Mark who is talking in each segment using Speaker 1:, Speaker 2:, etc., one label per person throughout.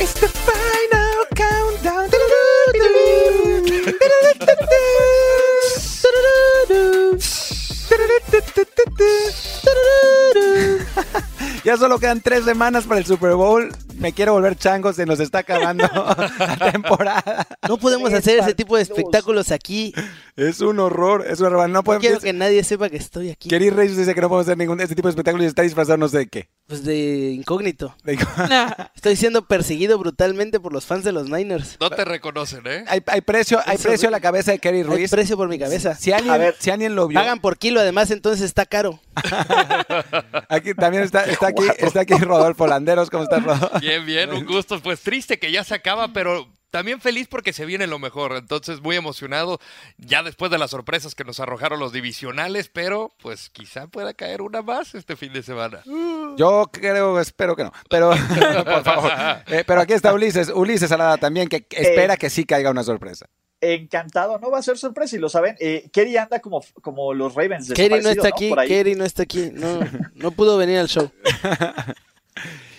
Speaker 1: It's the final countdown. Ya solo quedan tres semanas para el Super Bowl. Me quiero volver chango, se nos está acabando la temporada.
Speaker 2: No podemos hacer ese tipo de espectáculos aquí.
Speaker 1: Es un horror, es un horror. No
Speaker 2: No
Speaker 1: podemos.
Speaker 2: quiero que nadie sepa que estoy aquí.
Speaker 1: Kerry Reyes dice que no podemos hacer ningún este tipo de espectáculo y está disfrazado no sé de qué.
Speaker 2: Pues de incógnito.
Speaker 1: De-
Speaker 2: Estoy siendo perseguido brutalmente por los fans de los Niners.
Speaker 3: No te reconocen, ¿eh?
Speaker 1: hay, hay precio, hay
Speaker 2: Eso,
Speaker 1: precio a la cabeza de Kerry
Speaker 2: Hay
Speaker 1: Ruiz.
Speaker 2: precio por mi cabeza.
Speaker 1: Si alguien,
Speaker 4: A ver.
Speaker 1: si alguien lo vio,
Speaker 2: Pagan por kilo, además, entonces está caro.
Speaker 1: aquí también está, está aquí, está aquí Rodolfo Landeros, ¿cómo estás, Rodolfo?
Speaker 3: Bien, bien, un gusto. Pues triste que ya se acaba, pero también feliz porque se viene lo mejor. Entonces, muy emocionado ya después de las sorpresas que nos arrojaron los divisionales, pero pues quizá pueda caer una más este fin de semana.
Speaker 1: Yo creo, espero que no, pero por favor. Eh, pero aquí está Ulises, Ulises Alada también, que espera que sí caiga una sorpresa.
Speaker 4: Encantado, no va a ser sorpresa y lo saben. Eh, Kerry anda como, como los Ravens.
Speaker 2: Kerry no está aquí,
Speaker 4: ahí.
Speaker 2: Kerry no está aquí. No, no pudo venir al show.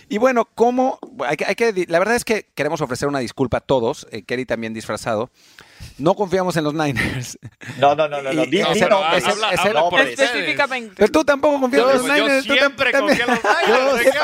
Speaker 1: Y bueno, ¿cómo? Hay que, hay que la verdad es que queremos ofrecer una disculpa a todos, eh, Kerry también disfrazado. No confiamos en los Niners.
Speaker 4: No, no, no, no.
Speaker 1: Y-
Speaker 3: habla, habla por.
Speaker 5: Específicamente.
Speaker 1: Pero tú tampoco confías en
Speaker 3: Yo,
Speaker 1: los
Speaker 3: yo
Speaker 1: Niners. tam-
Speaker 3: siempre confío en los
Speaker 2: Yo,
Speaker 3: Niners.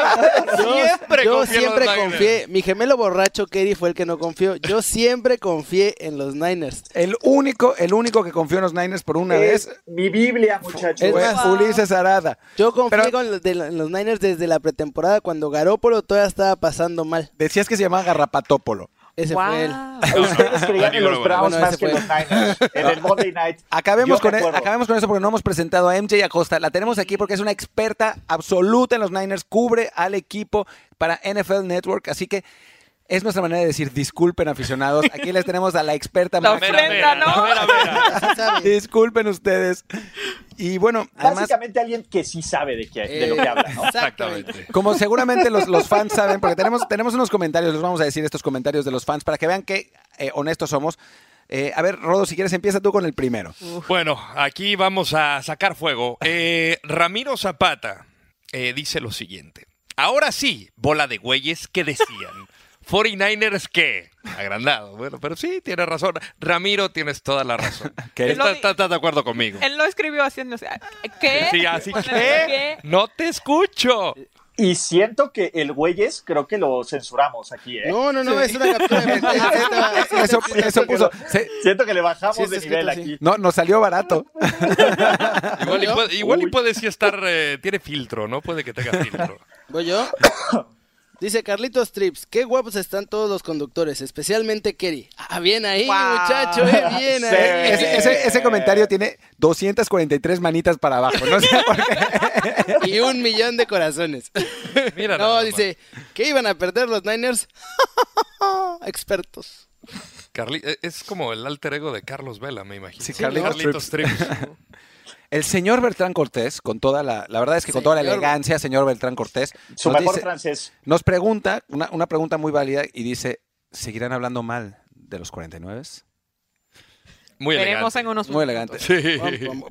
Speaker 2: yo-
Speaker 3: Siempre
Speaker 2: yo
Speaker 3: en
Speaker 2: siempre
Speaker 3: Niners.
Speaker 2: confié. Mi gemelo borracho, Kerry, fue el que no confió. Yo siempre confié en los Niners.
Speaker 1: El único, el único que confió en los Niners por una
Speaker 4: Es
Speaker 1: vez
Speaker 4: mi Biblia, muchachos.
Speaker 2: Es más-
Speaker 1: Ulises Arada.
Speaker 2: Yo confié
Speaker 1: Pero-
Speaker 2: con los, de en los Niners desde la pretemporada cuando Garópolo todavía estaba pasando mal.
Speaker 1: Decías que se llamaba Garrapatópolo.
Speaker 2: Ese
Speaker 5: Wow.
Speaker 2: fue él.
Speaker 4: Ustedes creían en los
Speaker 3: Bueno,
Speaker 4: Browns
Speaker 2: bueno,
Speaker 4: más que
Speaker 2: fue.
Speaker 4: los Niners. En el Monday Night.
Speaker 1: Acabemos con, e- acabemos con eso porque no hemos presentado a MJ Acosta. La tenemos aquí porque es una experta absoluta en los Niners, cubre al equipo para NFL Network, así que es nuestra manera de decir disculpen aficionados. Aquí les tenemos a la experta
Speaker 5: La Ofrenda, ¿no?
Speaker 1: Disculpen ustedes. Y bueno, además,
Speaker 4: Básicamente alguien que sí sabe de, qué, de lo que
Speaker 2: Eh,
Speaker 4: habla, ¿no?
Speaker 3: Exactamente.
Speaker 1: como seguramente los, los fans saben, porque tenemos, tenemos unos comentarios, les vamos a decir estos comentarios de los fans para que vean qué eh, honestos somos. Eh, a ver, Rodo, si quieres, empieza tú con el primero.
Speaker 3: Bueno, aquí vamos a sacar fuego. Eh, Ramiro Zapata eh, dice lo siguiente. Ahora sí, bola de güeyes, ¿qué decían? 49ers qué? Agrandado. Bueno, pero sí, tiene razón. Ramiro, tienes toda la razón.
Speaker 1: ¿Qué?
Speaker 3: ¿Estás, estás- estás de acuerdo conmigo?
Speaker 5: Él lo escribió haciendo. o sea, ¿Qué?
Speaker 3: Sí, así que
Speaker 5: ¿qué?
Speaker 3: no te escucho.
Speaker 4: Y siento que el güeyes, creo que lo censuramos aquí, ¿eh?
Speaker 2: No, no, no, es una captura de
Speaker 1: Eso,
Speaker 2: está-
Speaker 1: eso puso. se-
Speaker 4: Siento que le bajamos
Speaker 2: Sí, está
Speaker 4: de nivel
Speaker 2: escrito
Speaker 4: aquí.
Speaker 1: no, nos salió barato.
Speaker 3: Igual, y puede, igual y
Speaker 4: Uy.
Speaker 3: puede sí estar, eh, tiene filtro, ¿no? Puede que tenga filtro.
Speaker 2: ¿Voy yo? Dice Carlitos Trips, qué guapos están todos los conductores, especialmente Kerry. Ah, bien ahí,
Speaker 5: Wow.
Speaker 2: muchacho, eh, bien
Speaker 4: Sí.
Speaker 2: ahí.
Speaker 1: Ese, ese- ese comentario tiene 243 manitas para abajo. No sé por qué.
Speaker 2: Y un millón de corazones.
Speaker 3: Mira,
Speaker 2: No, dice, ¿qué iban a perder los Niners? Expertos.
Speaker 3: Carli- eh, es como el alter ego de Carlos Vela, me imagino.
Speaker 1: Sí, Carlitos
Speaker 3: Carlitos Trips.
Speaker 1: El señor Beltrán Cortés, con toda la, la verdad es que con toda la elegancia, señor Beltrán Cortés,
Speaker 4: Su
Speaker 1: nos,
Speaker 4: mejor
Speaker 1: dice-
Speaker 4: francés.
Speaker 1: nos pregunta, una, una pregunta muy válida, y dice, ¿seguirán hablando mal de los 49?
Speaker 3: Muy
Speaker 5: Veremos
Speaker 3: elegante.
Speaker 5: en unos
Speaker 1: Muy elegante.
Speaker 3: Sí.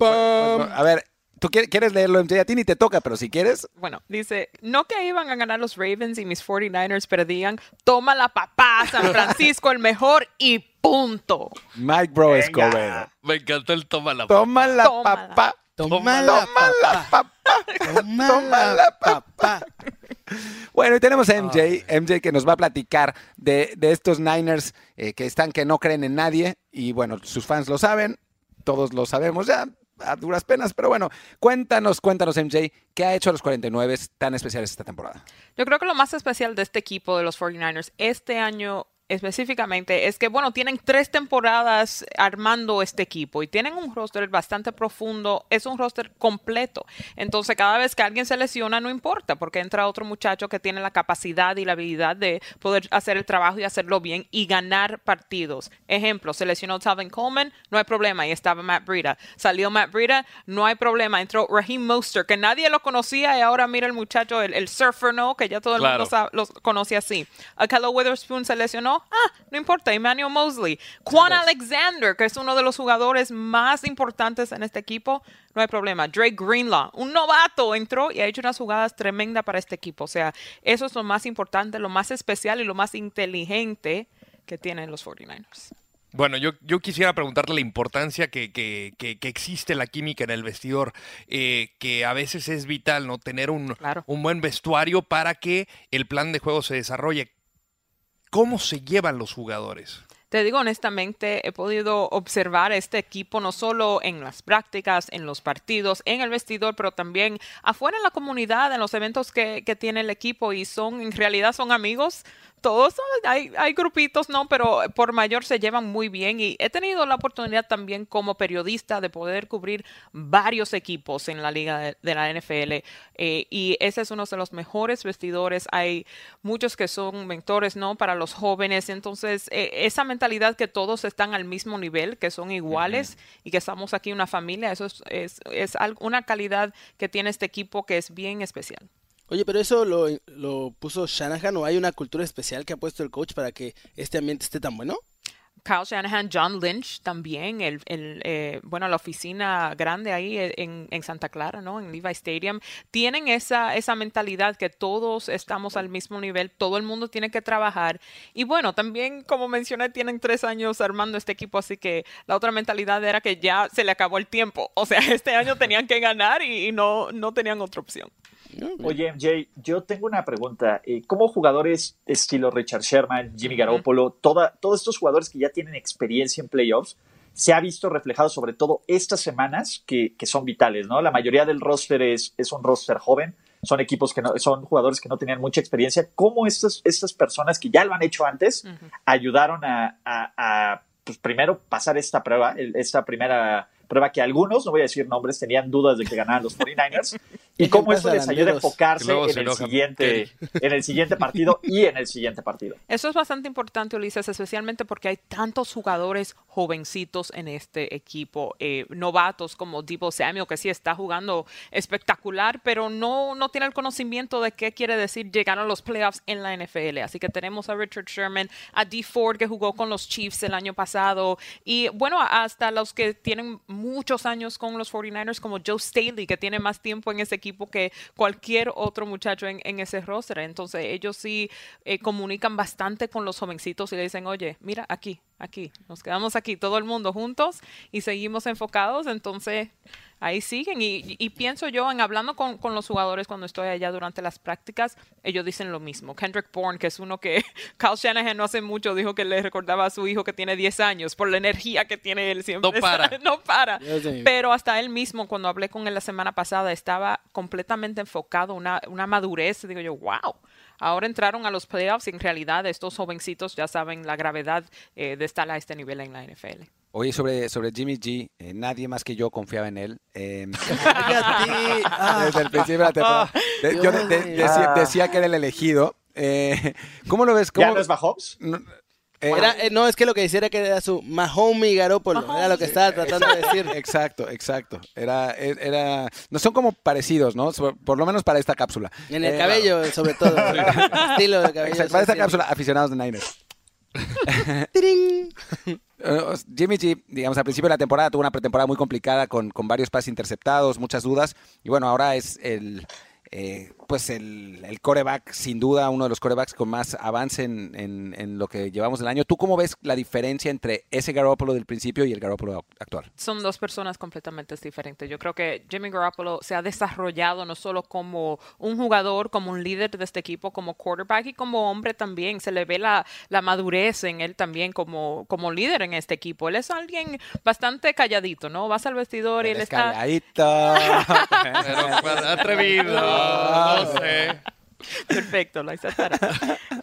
Speaker 1: A ver, ¿tú quieres, quieres leerlo, MJ? A ti ni te toca, pero si quieres...
Speaker 5: Bueno, dice, no que iban a ganar los Ravens y mis 49ers perdían, toma la papá, San Francisco el mejor y punto.
Speaker 1: Mike Bro
Speaker 4: Venga.
Speaker 1: Escobedo.
Speaker 3: Me encantó el toma la
Speaker 1: Toma la
Speaker 5: Tómala.
Speaker 1: papá.
Speaker 2: Toma la papá. Toma
Speaker 1: Toma la
Speaker 2: la papá.
Speaker 1: Bueno, y tenemos a MJ, MJ que nos va a platicar de, de estos Niners eh, que están que no creen en nadie. Y bueno, sus fans lo saben, todos lo sabemos ya, a duras penas. Pero bueno, cuéntanos, cuéntanos, MJ, ¿qué ha hecho a los 49 tan especiales esta temporada?
Speaker 5: Yo creo que lo más especial de este equipo de los 49ers este año específicamente es que, bueno, tienen tres temporadas armando este equipo y tienen un roster bastante profundo, es un roster completo. Entonces, cada vez que alguien se lesiona, no importa, porque entra otro muchacho que tiene la capacidad y la habilidad de poder hacer el trabajo y hacerlo bien y ganar partidos. Ejemplo, se lesionó Talvin Coleman, no hay problema, ahí estaba Matt Breida. Salió Matt Breida, no hay problema. Entró Raheem Mostert, que nadie lo conocía y ahora mira el muchacho, el, el surfer, ¿no? Que ya todo el
Speaker 3: Claro.
Speaker 5: mundo sabe- los conoce así. Akello Witherspoon se lesionó, no, ah, no importa, Emmanuel Mosley. Juan Alexander, que es uno de los jugadores más importantes en este equipo, no hay problema. Drake Greenlaw, un novato, entró y ha hecho unas jugadas tremendas para este equipo. O sea, eso es lo más importante, lo más especial y lo más inteligente que tienen los 49ers.
Speaker 3: Bueno, yo, yo quisiera preguntarle la importancia que, que, que, que existe la química en el vestidor, eh, que a veces es vital no tener un,
Speaker 5: Claro.
Speaker 3: un buen vestuario para que el plan de juego se desarrolle. ¿Cómo se llevan los jugadores?
Speaker 5: Te digo honestamente, he podido observar este equipo no solo en las prácticas, en los partidos, en el vestidor, pero también afuera en la comunidad, en los eventos que, que tiene el equipo y son, en realidad son amigos. Todos hay, hay grupitos, ¿no? Pero por mayor se llevan muy bien y he tenido la oportunidad también como periodista de poder cubrir varios equipos en la liga de, de la NFL eh, y ese es uno de los mejores vestidores. Hay muchos que son mentores, ¿no? Para los jóvenes. Entonces, eh, esa mentalidad que todos están al mismo nivel, que son iguales y que estamos aquí una familia, eso es, es, es una calidad que tiene este equipo que es bien especial.
Speaker 2: Oye, pero eso lo, lo puso Shanahan o hay una cultura especial que ha puesto el coach para que este ambiente esté tan bueno.
Speaker 5: Kyle Shanahan, John Lynch también, el, el, eh, bueno, la oficina grande ahí eh, en, en Santa Clara, ¿no? En Levi Stadium, tienen esa, esa mentalidad que todos estamos al mismo nivel, todo el mundo tiene que trabajar. Y bueno, también, como mencioné, tienen tres años armando este equipo, así que la otra mentalidad era que ya se le acabó el tiempo. O sea, este año tenían que ganar y, y no, no tenían otra opción.
Speaker 4: Oye, MJ, yo tengo una pregunta. Eh, ¿Cómo jugadores estilo Richard Sherman, Jimmy Garoppolo, toda, todos estos jugadores que ya tienen experiencia en playoffs, se ha visto reflejado sobre todo estas semanas que, que son vitales, ¿no? La mayoría del roster es, es un roster joven, son equipos que no, son jugadores que no tenían mucha experiencia. ¿Cómo estas, estas personas que ya lo han hecho antes ayudaron a, a- a, pues primero pasar esta prueba, esta primera prueba que algunos, no voy a decir nombres, tenían dudas de que ganaran los 49ers? ¿Y cómo esto les ayuda a enfocarse en el, siguiente, en el siguiente partido y en el siguiente partido?
Speaker 5: Eso es bastante importante, Ulises, especialmente porque hay tantos jugadores jovencitos en este equipo, eh, novatos como Debo Samuel, que sí está jugando espectacular, pero no, no tiene el conocimiento de qué quiere decir llegar a los playoffs en la NFL. Así que tenemos a Richard Sherman, a Dee Ford, que jugó con los Chiefs el año pasado, y bueno, hasta los que tienen muchos años con los 49ers, como Joe Staley, que tiene más tiempo en ese equipo que cualquier otro muchacho en, ese roster. Entonces, ellos sí eh, comunican bastante con los jovencitos y le dicen, oye, mira, aquí, aquí, nos quedamos aquí, todo el mundo juntos y seguimos enfocados. Entonces, ahí siguen. Y, y pienso yo, en hablando con, con los jugadores cuando estoy allá durante las prácticas, ellos dicen lo mismo. Kendrick Bourne, que es uno que Kyle Shanahan no hace mucho dijo que le recordaba a su hijo que tiene 10 años por la energía que tiene él siempre.
Speaker 3: No para.
Speaker 5: no para. Pero hasta él mismo, cuando hablé con él la semana pasada, estaba completamente enfocado, una, una madurez. Digo yo, wow. Ahora entraron a los playoffs y en realidad estos jovencitos ya saben la gravedad eh, de estar a este nivel en la NFL.
Speaker 1: Oye, sobre, sobre Jimmy G, eh, nadie más que yo confiaba en él. Eh,
Speaker 2: ah,
Speaker 1: desde el principio de la temporada. De- yo de- de- decía,
Speaker 4: Ah.
Speaker 1: decía que era el elegido. Eh, ¿Cómo lo ves?
Speaker 4: ¿Ya
Speaker 1: ¿Cómo-
Speaker 4: no es Mahomes?
Speaker 1: no, eh,
Speaker 2: era- eh, no, es que lo que decía era que era su Mahomes Garópolo. Era lo que estaba tratando de decir.
Speaker 1: Exacto, exacto. Era, e- era, no son como parecidos, ¿no? So- Por lo menos para esta cápsula.
Speaker 2: En el
Speaker 1: Eh,
Speaker 2: cabello, sobre todo. Estilo de cabello.
Speaker 1: Exacto, para esta cápsula, aficionados de Niners. Eh, Jimmy G, digamos, al principio de la temporada tuvo una pretemporada muy complicada con, con varios pases interceptados, muchas dudas. Y bueno, ahora es el, eh, pues el, el coreback, sin duda, uno de los corebacks con más avance en, en- en lo que llevamos del año. ¿Tú cómo ves la diferencia entre ese Garoppolo del principio y el Garoppolo actual?
Speaker 5: son dos personas completamente diferentes. Yo creo que Jimmy Garoppolo se ha desarrollado no solo como un jugador, como un líder de este equipo, como quarterback y como hombre también. Se le ve la, la madurez en él también como, como líder en este equipo. Él es alguien bastante calladito, ¿no? Vas al vestidor y él está...
Speaker 1: calladito.
Speaker 3: Pero, pero, atrevido, no sé.
Speaker 5: Perfecto, la hice estar.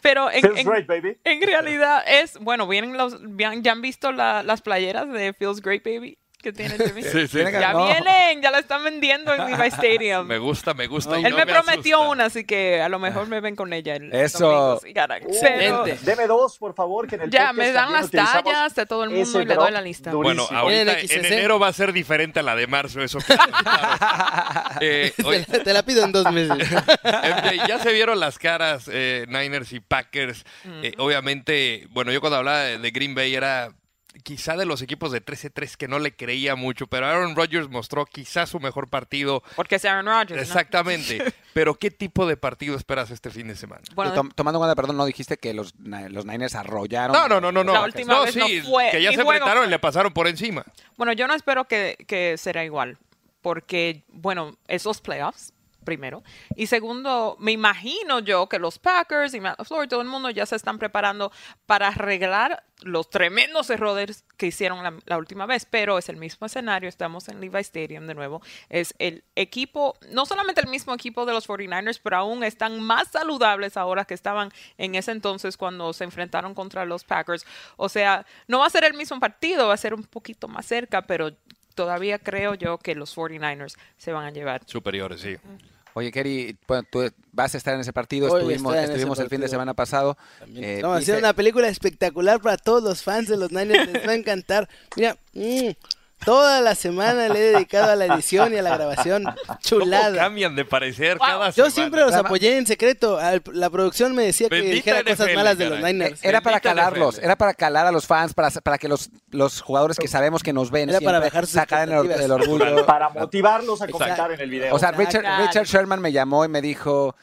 Speaker 5: Pero en,
Speaker 4: Feels
Speaker 5: en-
Speaker 4: great, baby.
Speaker 5: en realidad es, bueno, vienen los, ya ya han visto la- las playeras de Feels Great Baby. Que tiene Jimmy.
Speaker 3: Sí, sí.
Speaker 5: Ya
Speaker 1: No.
Speaker 5: vienen, ya la están vendiendo en Levi Stadium.
Speaker 3: Me gusta, me gusta. y
Speaker 5: Él
Speaker 3: no
Speaker 5: me prometió
Speaker 3: asusta.
Speaker 5: una, así que a lo mejor me ven con ella. el
Speaker 1: Eso.
Speaker 5: Pero
Speaker 2: Excelente.
Speaker 4: Deme dos, por favor, que en el
Speaker 5: ya me dan las tallas de todo el mundo y le doy la lista.
Speaker 4: durísimo.
Speaker 3: Bueno, ahorita
Speaker 2: En
Speaker 3: enero va a ser diferente a la de marzo, eso. que- Eh, oye,
Speaker 2: Te la, te la pido en dos meses.
Speaker 3: MJ, ya se vieron las caras eh, Niners y Packers. Eh, obviamente, bueno, yo cuando hablaba de Green Bay era quizá de los equipos de 13-3 que no le creía mucho, pero Aaron Rodgers mostró quizá su mejor partido.
Speaker 5: porque es Aaron Rodgers. ¿no?
Speaker 3: Exactamente. pero ¿qué tipo de partido esperas este fin de semana?
Speaker 5: Bueno,
Speaker 1: tom- tomando en cuenta, perdón, no dijiste que los, los Niners arrollaron.
Speaker 3: No, no, no, no, no.
Speaker 5: La última
Speaker 3: no,
Speaker 5: vez no
Speaker 3: sí,
Speaker 5: fue-
Speaker 3: que ya se enfrentaron y
Speaker 5: fue.
Speaker 3: le pasaron por encima.
Speaker 5: bueno, yo no espero que, que será igual, porque, bueno, esos playoffs, primero. Y segundo, me imagino yo que los Packers y Matt LaFleur y todo el mundo ya se están preparando para arreglar los tremendos errores que hicieron la, la última vez, pero es el mismo escenario, estamos en Levi Stadium de nuevo, es el equipo, no solamente el mismo equipo de los 49ers, pero aún están más saludables ahora que estaban en ese entonces cuando se enfrentaron contra los Packers. O sea, no va a ser el mismo partido, va a ser un poquito más cerca, pero todavía creo yo que los 49ers se van a llevar.
Speaker 3: Superiores, sí.
Speaker 1: Oye, Kerry, bueno, tú vas a estar en ese partido.
Speaker 2: Voy a
Speaker 1: estuvimos
Speaker 2: en ese
Speaker 1: estuvimos el fin de semana pasado. Eh,
Speaker 2: Estamos
Speaker 1: dice-
Speaker 2: haciendo una película espectacular para todos los fans de los Niners. Les va a encantar. Mira, mm, toda la semana le he dedicado a la edición y a la grabación.
Speaker 3: ¿Cómo
Speaker 2: Chulada.
Speaker 3: cambian de parecer
Speaker 5: Wow.
Speaker 3: cada
Speaker 2: Yo
Speaker 3: semana?
Speaker 2: siempre los apoyé en secreto. La producción me decía que dijera cosas malas de los
Speaker 3: caray.
Speaker 2: Niners.
Speaker 1: Era para
Speaker 3: Bendita
Speaker 1: calarlos,
Speaker 3: NFL.
Speaker 1: era para calar a los fans, para, para que los, los jugadores que sabemos que nos ven
Speaker 2: Era para bajar
Speaker 1: sacaran el, el orgullo.
Speaker 4: Para motivarlos a
Speaker 3: Exacto.
Speaker 4: comentar en el video.
Speaker 1: O sea. Richard, Richard Sherman me llamó y me dijo,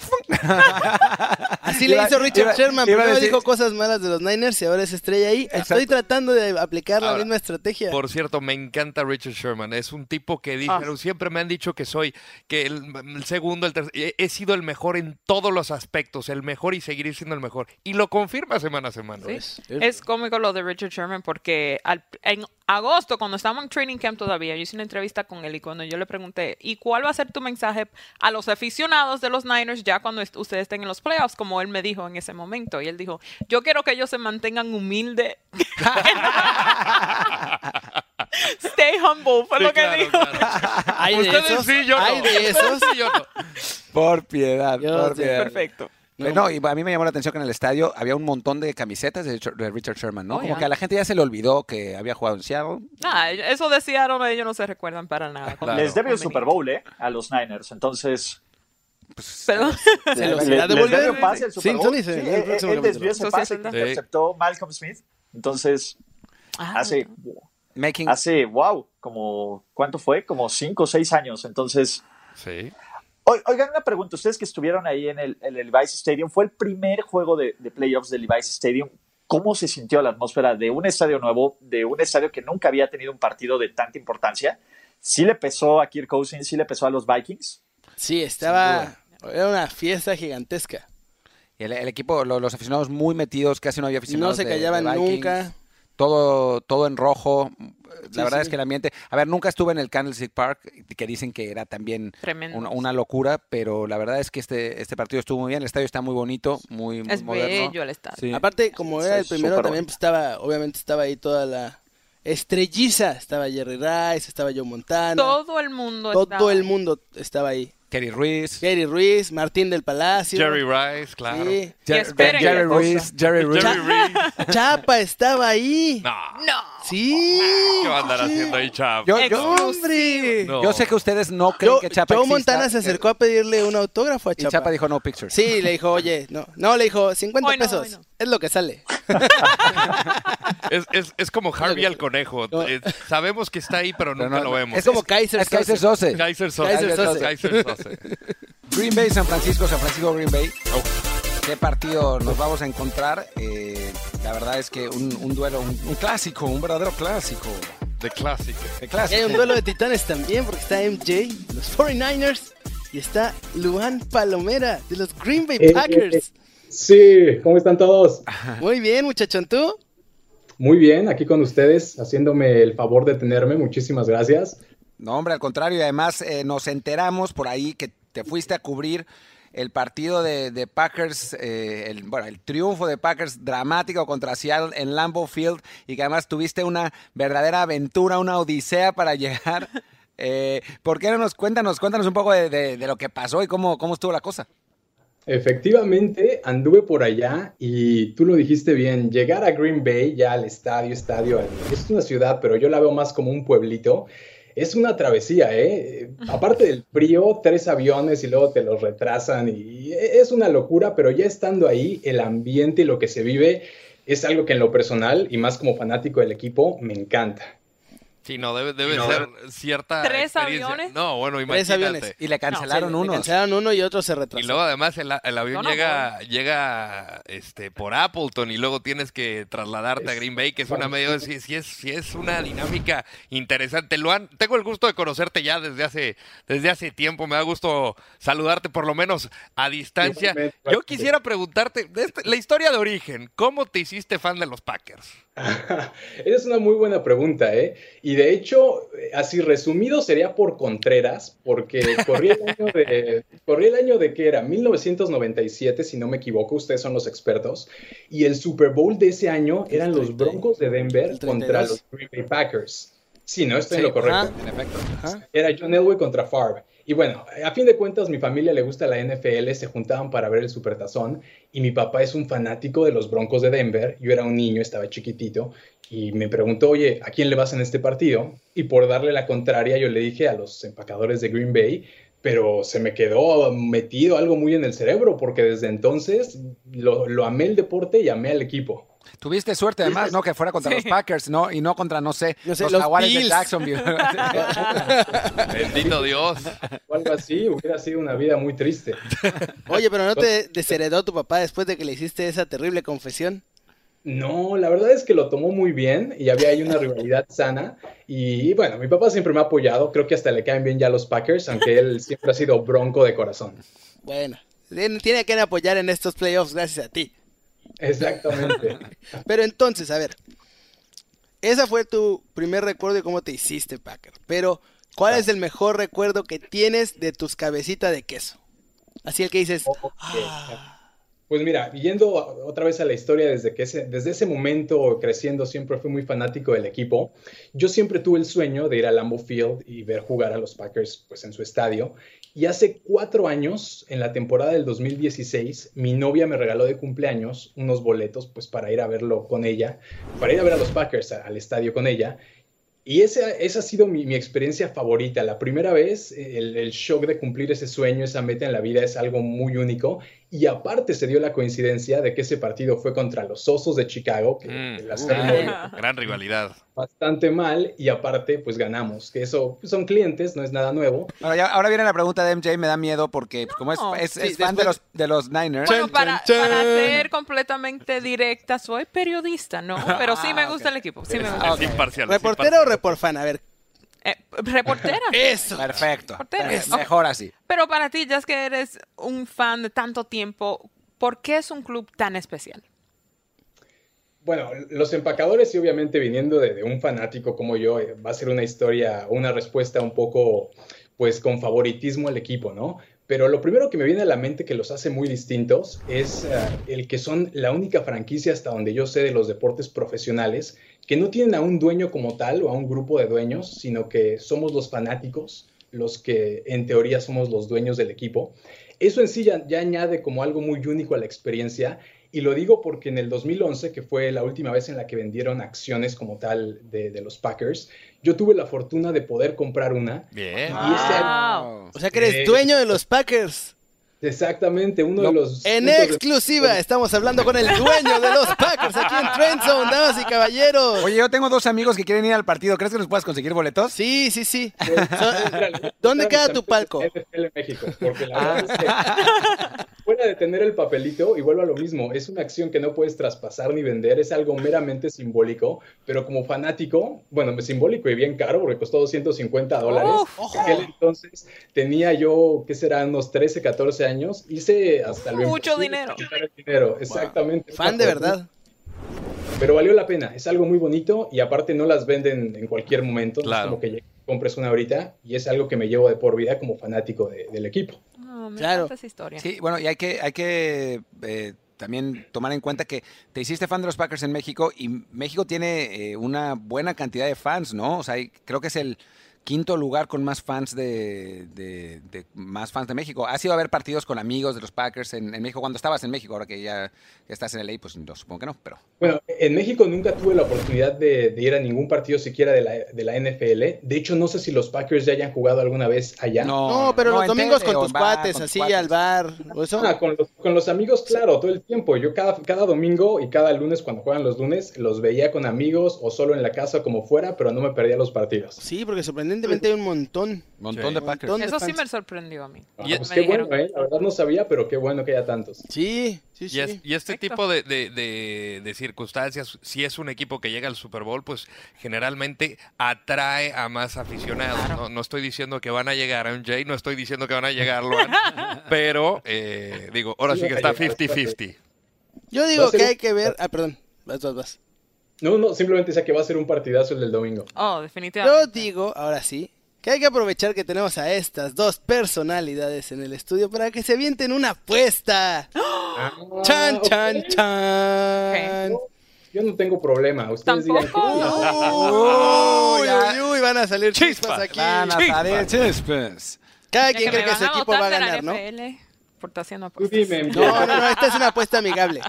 Speaker 1: fun".
Speaker 2: Así le
Speaker 1: Iba-
Speaker 2: hizo Richard
Speaker 1: iba-
Speaker 2: Sherman.
Speaker 1: iba
Speaker 2: Primero
Speaker 1: decir-
Speaker 2: dijo cosas malas de los Niners y ahora es estrella ahí. Estoy tratando de aplicar la
Speaker 3: Ahora,
Speaker 2: misma estrategia.
Speaker 3: Por cierto, me encanta Richard Sherman. Es un tipo que dijeron, siempre me han dicho que soy que el, el segundo, el tercer, he, he sido el mejor en todos los aspectos, el mejor y seguiré siendo el mejor. Y lo confirma semana a semana.
Speaker 5: Sí. Es cómico lo de Richard Sherman porque al- en agosto, cuando estábamos en training camp todavía, yo hice una entrevista con él y cuando yo le pregunté, ¿y cuál va a ser tu mensaje a los aficionados de los Niners ya cuando est- ustedes estén en los playoffs? Como él me dijo en ese momento. Y él dijo, yo quiero que ellos se mantengan humildes. Stay humble, fue
Speaker 3: Sí,
Speaker 5: lo que
Speaker 3: claro,
Speaker 5: dijo.
Speaker 3: claro.
Speaker 2: Hay de
Speaker 3: Ustedes
Speaker 2: esos.
Speaker 3: sí, yo no.
Speaker 2: Hay de esos.
Speaker 3: Ustedes sí, yo no.
Speaker 1: Por piedad,
Speaker 2: Yo
Speaker 1: por piedad.
Speaker 5: Perfecto.
Speaker 1: Eh, No, y a mí me llamó la atención que en el estadio había un montón de camisetas de Richard, de Sherman, ¿no?
Speaker 5: Oh,
Speaker 1: Como que a la gente ya se le olvidó que había jugado en Seattle.
Speaker 5: Nah, eso decían, ellos no se recuerdan para nada.
Speaker 3: Claro.
Speaker 4: Les debe el Super Bowl, ¿eh? A los Niners. Entonces,
Speaker 5: Perdón.
Speaker 2: Se los
Speaker 4: le-
Speaker 2: irá a devolver.
Speaker 4: pase el Super Bowl. Sí,
Speaker 2: el
Speaker 4: él,
Speaker 2: próximo
Speaker 4: él desvió ese pase que interceptó Malcolm Smith. Entonces,
Speaker 5: Ah,
Speaker 4: hace,
Speaker 1: Making,
Speaker 4: hace, wow, como, ¿cuánto fue? Como cinco o seis años. Entonces,
Speaker 3: Sí.
Speaker 4: o- oigan una pregunta. Ustedes que estuvieron ahí en el, en el Levi's Stadium, fue el primer juego de, de playoffs del Levi's Stadium. ¿Cómo se sintió la atmósfera de un estadio nuevo, de un estadio que nunca había tenido un partido de tanta importancia? ¿Sí le pesó a Kirk Cousins? ¿Sí le pesó a los Vikings?
Speaker 2: Sí, estaba. Era una fiesta gigantesca.
Speaker 1: el, el equipo, lo- los aficionados muy metidos, casi no había aficionados.
Speaker 2: No se
Speaker 1: de- de
Speaker 2: callaban nunca.
Speaker 1: Todo, todo en rojo. La
Speaker 2: Sí,
Speaker 1: verdad
Speaker 2: sí.
Speaker 1: es que el ambiente. A ver, nunca estuve en el Candlestick Park, que dicen que era también
Speaker 5: Tremendo.
Speaker 1: una, una locura, pero la verdad es que este, este partido estuvo muy bien. El estadio está muy bonito, muy, muy
Speaker 5: Es
Speaker 1: moderno.
Speaker 5: bello el estadio.
Speaker 1: Sí.
Speaker 2: Aparte, como era el primero, también pues, estaba, obviamente estaba ahí toda la estrelliza. Estaba Jerry Rice, estaba Joe Montana.
Speaker 5: Todo el mundo
Speaker 2: todo
Speaker 5: estaba
Speaker 2: el
Speaker 5: ahí.
Speaker 2: mundo estaba ahí.
Speaker 1: Kerry Ruiz.
Speaker 2: Jerry Ruiz, Martín del Palacio.
Speaker 3: Jerry Rice, claro.
Speaker 2: Sí.
Speaker 1: Jerry Ruiz. Jerry Ruiz.
Speaker 3: Jerry Reese.
Speaker 2: Chapa estaba ahí.
Speaker 3: No.
Speaker 5: No.
Speaker 2: Sí.
Speaker 3: ¿Qué va a andar haciendo ahí, Chap?
Speaker 1: Yo, yo-
Speaker 2: ¡Hombre!
Speaker 3: No.
Speaker 1: yo sé que ustedes no creen
Speaker 2: Yo,
Speaker 1: que Chapa
Speaker 2: Joe
Speaker 1: exista,
Speaker 2: Montana se acercó a pedirle un autógrafo a
Speaker 1: Y
Speaker 2: Chapa.
Speaker 1: Chapa dijo no pictures.
Speaker 2: Sí, le dijo, oye, no, no, le dijo 50
Speaker 5: Hoy no,
Speaker 2: pesos.
Speaker 5: hoy.
Speaker 2: Es lo que sale.
Speaker 3: Es, es, es como Harvey al conejo.
Speaker 2: No.
Speaker 3: Eh, sabemos que está ahí, pero
Speaker 1: Pero
Speaker 3: nunca
Speaker 1: no-
Speaker 3: lo vemos.
Speaker 2: Es como Kaiser
Speaker 1: Es Kaiser.
Speaker 2: Sose.
Speaker 3: Kaiser Sose.
Speaker 2: Kaiser Sose.
Speaker 1: Green Bay, San Francisco, San Francisco, Green Bay.
Speaker 2: Oh.
Speaker 1: ¿Qué partido nos vamos a encontrar? Eh, la verdad es que un, un duelo, un, un clásico, un verdadero clásico.
Speaker 3: The Classic.
Speaker 1: De
Speaker 2: Y
Speaker 1: clásico.
Speaker 2: hay un duelo de titanes también, porque está MJ, de los 49ers, y está Luan Palomera, de los Green Bay
Speaker 6: Eh,
Speaker 2: Packers.
Speaker 6: Sí, ¿cómo están todos?
Speaker 2: Muy bien, muchachón, ¿tú?
Speaker 6: Muy bien, aquí con ustedes, haciéndome el favor de tenerme. Muchísimas gracias.
Speaker 1: No, hombre, al contrario. Además eh, nos enteramos por ahí que te fuiste a cubrir el partido de, Packers, eh, el, bueno, el triunfo de Packers dramático contra Seattle en Lambeau Field y que además tuviste una verdadera aventura, una odisea para llegar. Eh, ¿Por qué no nos cuéntanos, cuéntanos un poco de, de- de lo que pasó y cómo, cómo estuvo la cosa?
Speaker 6: Efectivamente, anduve por allá y tú lo dijiste bien, llegar a Green Bay, ya al estadio, estadio, es una ciudad, pero yo la veo más como un pueblito. Es una travesía, ¿eh? Aparte del frío, tres aviones y luego te los retrasan y es una locura, pero ya estando ahí, el ambiente y lo que se vive es algo que en lo personal y más como fanático del equipo me encanta.
Speaker 3: Sí, no, debe, debe
Speaker 4: No.
Speaker 3: ser cierta
Speaker 5: ¿Tres aviones?
Speaker 3: No, bueno,
Speaker 2: Tres
Speaker 3: imagínate.
Speaker 2: aviones.
Speaker 1: Y le cancelaron
Speaker 2: Le
Speaker 1: unos.
Speaker 2: cancelaron uno y otro se
Speaker 3: Y
Speaker 2: retrasó.
Speaker 3: luego además el, el avión
Speaker 5: no
Speaker 3: llega, llega este, por Appleton y luego tienes que trasladarte a Green Bay, que es una medio, sí, sí es, sí es una dinámica interesante. Lo han, tengo el gusto de conocerte ya desde hace, desde hace tiempo. Me da gusto saludarte por lo menos a distancia. Yo quisiera preguntarte de este- la historia de origen. ¿Cómo te hiciste fan de los Packers?
Speaker 6: Esa es una muy buena pregunta, ¿eh? Y de hecho, eh, así resumido sería por Contreras, porque corrí el año de, corrí el año de que era 1997, si no me equivoco, ustedes son los expertos, y el Super Bowl de ese año eran los
Speaker 2: 30,
Speaker 6: Broncos de Denver contra
Speaker 2: 32.
Speaker 6: los Green Bay Packers. Sí, ¿no? Estoy en lo correcto.
Speaker 2: ajá.
Speaker 1: En efecto.
Speaker 2: Ajá.
Speaker 6: Era John Elway contra Favre. Y bueno, a fin de cuentas, mi familia le gusta la NFL, se juntaban para ver el Supertazón y mi papá es un fanático de los Broncos de Denver. Yo era un niño, estaba chiquitito y me preguntó, oye, ¿a quién le vas en este partido? Y por darle la contraria, yo le dije a los empacadores de Green Bay, pero se me quedó metido algo muy en el cerebro porque desde entonces lo, lo amé el deporte y amé al equipo.
Speaker 1: Tuviste suerte además, ¿no? Que fuera contra
Speaker 5: Sí.
Speaker 1: los Packers, ¿no? Y no contra, no sé,
Speaker 2: No sé,
Speaker 1: los,
Speaker 2: los
Speaker 1: jaguares de
Speaker 2: Bills.
Speaker 1: Jacksonville.
Speaker 3: Bendito Dios.
Speaker 6: O algo así, hubiera sido una vida muy triste.
Speaker 2: Oye, pero ¿no te desheredó tu papá después de que le hiciste esa terrible confesión?
Speaker 6: No, la verdad es que lo tomó muy bien y había ahí una rivalidad sana. Y bueno, mi papá siempre me ha apoyado, creo que hasta le caen bien ya los Packers, aunque él siempre ha sido bronco de corazón.
Speaker 2: Bueno, tiene que apoyar en estos playoffs gracias a ti.
Speaker 6: Exactamente.
Speaker 2: Pero entonces, a ver, ese fue tu primer recuerdo de cómo te hiciste Packer. Pero, ¿cuál es el mejor recuerdo que tienes de tus cabecitas de queso? Así el que dices. "Ah,
Speaker 6: Pues mira, yendo otra vez a la historia, desde, que ese, desde ese momento creciendo siempre fui muy fanático del equipo. Yo siempre tuve el sueño de ir a Lambeau Field y ver jugar a los Packers pues, en su estadio. Y hace cuatro años, en la temporada del 2016, mi novia me regaló de cumpleaños unos boletos pues, para ir a verlo con ella, para ir a ver a los Packers al estadio con ella. Y esa, esa ha sido mi, mi experiencia favorita. La primera vez, el shock de cumplir ese sueño, esa meta en la vida es algo muy único. Y aparte se dio la coincidencia de que ese partido fue contra los Osos de Chicago, que
Speaker 3: Mm,
Speaker 6: las
Speaker 5: uh, Ah.
Speaker 3: gran rivalidad.
Speaker 6: bastante mal, y aparte pues ganamos, que eso pues, son clientes, no es nada nuevo.
Speaker 1: Bueno, ya- ahora viene la pregunta de MJ, me da miedo porque pues, como es,
Speaker 5: No.
Speaker 1: es,
Speaker 2: Sí,
Speaker 1: es fan de los, de los Niners.
Speaker 5: Bueno, para, ser completamente directa, soy periodista, ¿no? Pero sí me
Speaker 1: Ah,
Speaker 5: gusta el equipo. Sí me
Speaker 3: Es
Speaker 5: gusta.
Speaker 3: imparcial. es
Speaker 2: ¿reportera o reporfan? A ver,
Speaker 5: Eh, reportera.
Speaker 2: eso.
Speaker 1: Perfecto.
Speaker 5: Reportera.
Speaker 1: Eh, Mejor así.
Speaker 5: Pero para ti, ya es que eres un fan de tanto tiempo, ¿por qué es un club tan especial?
Speaker 6: Bueno, los empacadores y obviamente viniendo de, de un fanático como yo, eh, va a ser una historia, una respuesta un poco pues con favoritismo al equipo, ¿no? Pero lo primero que me viene a la mente que los hace muy distintos es eh, el que son la única franquicia hasta donde yo sé de los deportes profesionales que no tienen a un dueño como tal o a un grupo de dueños, sino que somos los fanáticos los que en teoría somos los dueños del equipo. Eso en sí ya, ya añade como algo muy único a la experiencia y lo digo porque en el 2011, que fue la última vez en la que vendieron acciones como tal de, de los Packers, yo tuve la fortuna de poder comprar una.
Speaker 3: Bien.
Speaker 6: Y ese
Speaker 5: Wow.
Speaker 2: O sea que eres
Speaker 6: Eh,
Speaker 2: dueño de los Packers.
Speaker 6: Exactamente, uno
Speaker 1: No,
Speaker 6: de los...
Speaker 2: En
Speaker 6: puntos de-
Speaker 2: exclusiva, estamos hablando con el dueño de los Packers aquí en Trend Zone, damas y caballeros.
Speaker 1: Oye, yo tengo dos amigos que quieren ir al partido. ¿Crees que nos puedas conseguir boletos?
Speaker 2: Sí, sí, sí.
Speaker 6: A
Speaker 2: ¿Dónde queda tu palco?
Speaker 6: NFL México, porque la verdad es que fuera de tener el papelito, y vuelvo a lo mismo, es una acción que no puedes traspasar ni vender, es algo meramente simbólico, pero como fanático, bueno, simbólico y bien caro, porque costó 250 dólares.
Speaker 5: Uf.
Speaker 6: En aquel entonces tenía yo, ¿qué será? Unos 13, 14 años, hice hasta lo
Speaker 5: Mucho dinero.
Speaker 6: exactamente.
Speaker 2: Fan de verdad.
Speaker 6: Pero valió la pena, es algo muy bonito y aparte no las venden en cualquier momento, no
Speaker 3: Claro.
Speaker 6: es como que compres una ahorita y es algo que me llevo de por vida como fanático de- del equipo.
Speaker 5: Ah, Oh, me
Speaker 2: Claro.
Speaker 5: encanta esa historia.
Speaker 1: Sí, bueno, y hay que, hay que eh, también tomar en cuenta que te hiciste fan de los Packers en México y México tiene eh, una buena cantidad de fans, ¿no? O sea, hay- creo que es el quinto lugar con más fans de, de- de- más fans de México. ¿Has ido a ver partidos con amigos de los Packers en, en México cuando estabas en México? Ahora que ya estás en LA, pues no, supongo que no, pero...
Speaker 6: Bueno, en México nunca tuve la oportunidad de, de ir a ningún partido siquiera de la, de la NFL. De hecho, no sé si los Packers ya hayan jugado alguna vez allá.
Speaker 2: No, pero
Speaker 1: no,
Speaker 2: los
Speaker 1: en
Speaker 2: domingos
Speaker 1: tele
Speaker 2: con tus cuates,
Speaker 1: con
Speaker 2: así
Speaker 1: cuates.
Speaker 2: al bar. ¿o eso?
Speaker 6: Ah, con, los, con los amigos, claro, todo el tiempo. Yo cada, cada domingo y cada lunes, cuando juegan los lunes, los veía con amigos o solo en la casa como fuera, pero no me perdía los partidos.
Speaker 2: Sí, porque sorprendentemente hay un montón.
Speaker 1: Montón
Speaker 3: Sí.
Speaker 1: de Packers.
Speaker 2: Montón de
Speaker 5: Eso sí me sorprendió a mí.
Speaker 6: Ah, pues
Speaker 5: me
Speaker 6: qué
Speaker 5: dijeron.
Speaker 6: bueno, ¿eh? La verdad no sabía, pero qué bueno que haya tantos.
Speaker 2: Sí, sí, sí.
Speaker 3: Y, es- y este
Speaker 5: Perfecto.
Speaker 3: tipo de, de- de- de circunstancias, si es un equipo que llega al Super Bowl, pues generalmente atrae a más aficionados. No, no estoy diciendo que van a llegar a MJ, no estoy diciendo que van a llegar, Luan, pero eh, digo, ahora sí que está 50-50.
Speaker 2: Yo digo que
Speaker 6: un-
Speaker 2: hay que ver. Ah, perdón. Vas, vas, vas.
Speaker 6: No, no, simplemente sé que va a ser un partidazo el del domingo.
Speaker 5: Oh,
Speaker 2: Yo
Speaker 5: definitivamente.
Speaker 2: digo, ahora sí, que hay que aprovechar que tenemos a estas dos personalidades en el estudio para que se avienten una apuesta.
Speaker 6: Ah,
Speaker 2: Chan, chan, chan.
Speaker 6: Yo no tengo problema. Ustedes digan
Speaker 5: Tampoco.
Speaker 2: Uy, uy, uy, van a salir chispas
Speaker 3: Chispas.
Speaker 2: aquí.
Speaker 1: Van a salir chispas.
Speaker 2: Cada
Speaker 5: Ya
Speaker 2: quien
Speaker 5: que
Speaker 2: cree que su equipo va a ganar, ¿no?
Speaker 5: Por haciendo apuestas.
Speaker 6: dime.
Speaker 2: No, no, no, esta es una apuesta amigable.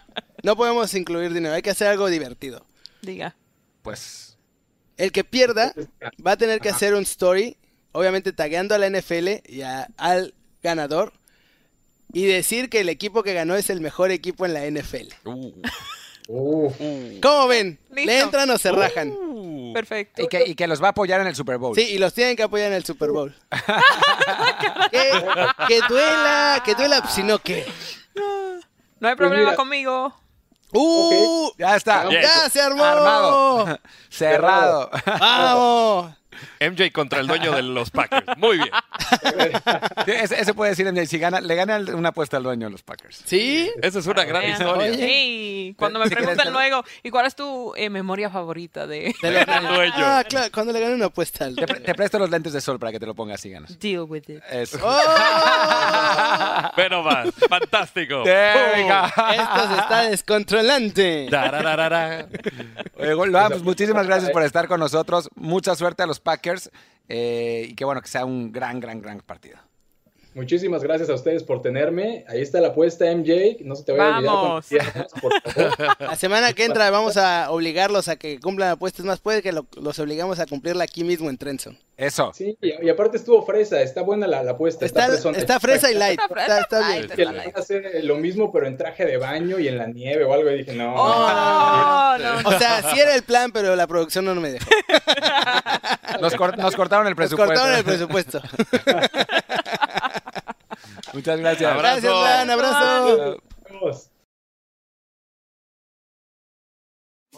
Speaker 2: No podemos incluir dinero, hay que hacer algo divertido.
Speaker 5: Diga.
Speaker 1: Pues
Speaker 2: El que pierda va a tener que hacer un story, obviamente tagueando a la NFL y a- al ganador, y decir que el equipo que ganó es el mejor equipo en la NFL.
Speaker 3: Uh,
Speaker 6: Uf.
Speaker 2: ¿Cómo ven?
Speaker 5: Listo.
Speaker 2: ¿Le entran o se rajan?
Speaker 3: uh.
Speaker 5: Perfecto.
Speaker 1: y que, y que los va a apoyar en el Super Bowl.
Speaker 2: Sí, y los tienen que apoyar en el Super Bowl. que, que duela, que duela, pues, si no, ¿qué?
Speaker 5: No hay problema
Speaker 6: mira.
Speaker 5: conmigo.
Speaker 2: ¡Uh!
Speaker 1: Ya está.
Speaker 3: Yes.
Speaker 2: ¡Ya se armó!
Speaker 1: Armado. Cerrado.
Speaker 2: ¡Vamos!
Speaker 3: MJ contra el dueño de los Packers. Muy bien.
Speaker 1: Sí, ese, ese puede decir MJ, si gana, le gana una apuesta al dueño de los Packers.
Speaker 2: ¿Sí?
Speaker 3: Esa es una gran
Speaker 5: Vean.
Speaker 3: historia.
Speaker 2: Oye.
Speaker 5: Cuando me preguntan luego, ¿y cuál es tu eh, memoria favorita de
Speaker 2: De los-
Speaker 3: dueño.
Speaker 2: Ah, claro, cuando le ganan una apuesta al...
Speaker 1: Te, pre- te presto los lentes de sol para que te lo pongas y ganas.
Speaker 5: Deal with it?
Speaker 1: Eso.
Speaker 2: ¡Oh!
Speaker 3: Pero más. Fantástico.
Speaker 2: Esto se está descontrolante.
Speaker 1: Oye, pues muchísimas gracias por estar con nosotros. Mucha suerte a los Packers. eh, y que bueno, que sea un gran, gran, gran partido.
Speaker 6: Muchísimas gracias a ustedes por tenerme. Ahí está la apuesta, MJ. No se te vaya a olvidar por favor.
Speaker 2: La semana que entra vamos a obligarlos a que cumplan apuestas más. Puede que lo- los obligamos a cumplirla aquí mismo en Trenson.
Speaker 1: Eso.
Speaker 6: Sí, y, y aparte estuvo fresa. Está buena la, la apuesta.
Speaker 2: Está,
Speaker 6: fresona.
Speaker 2: está fresa y light.
Speaker 5: Está
Speaker 2: Está, está bien.
Speaker 5: light.
Speaker 6: Que le van a hacer lo mismo, pero en traje de baño y en la nieve o algo. Y dije, no.
Speaker 5: Oh, no, no.
Speaker 2: O sea, sí era el plan, pero la producción no me dejó.
Speaker 1: Nos, cor- nos cortaron el
Speaker 2: Nos
Speaker 1: presupuesto.
Speaker 2: cortaron el presupuesto.
Speaker 1: Muchas gracias.
Speaker 3: Abrazo.
Speaker 2: Gracias, Juan. Abrazo.
Speaker 6: Vamos.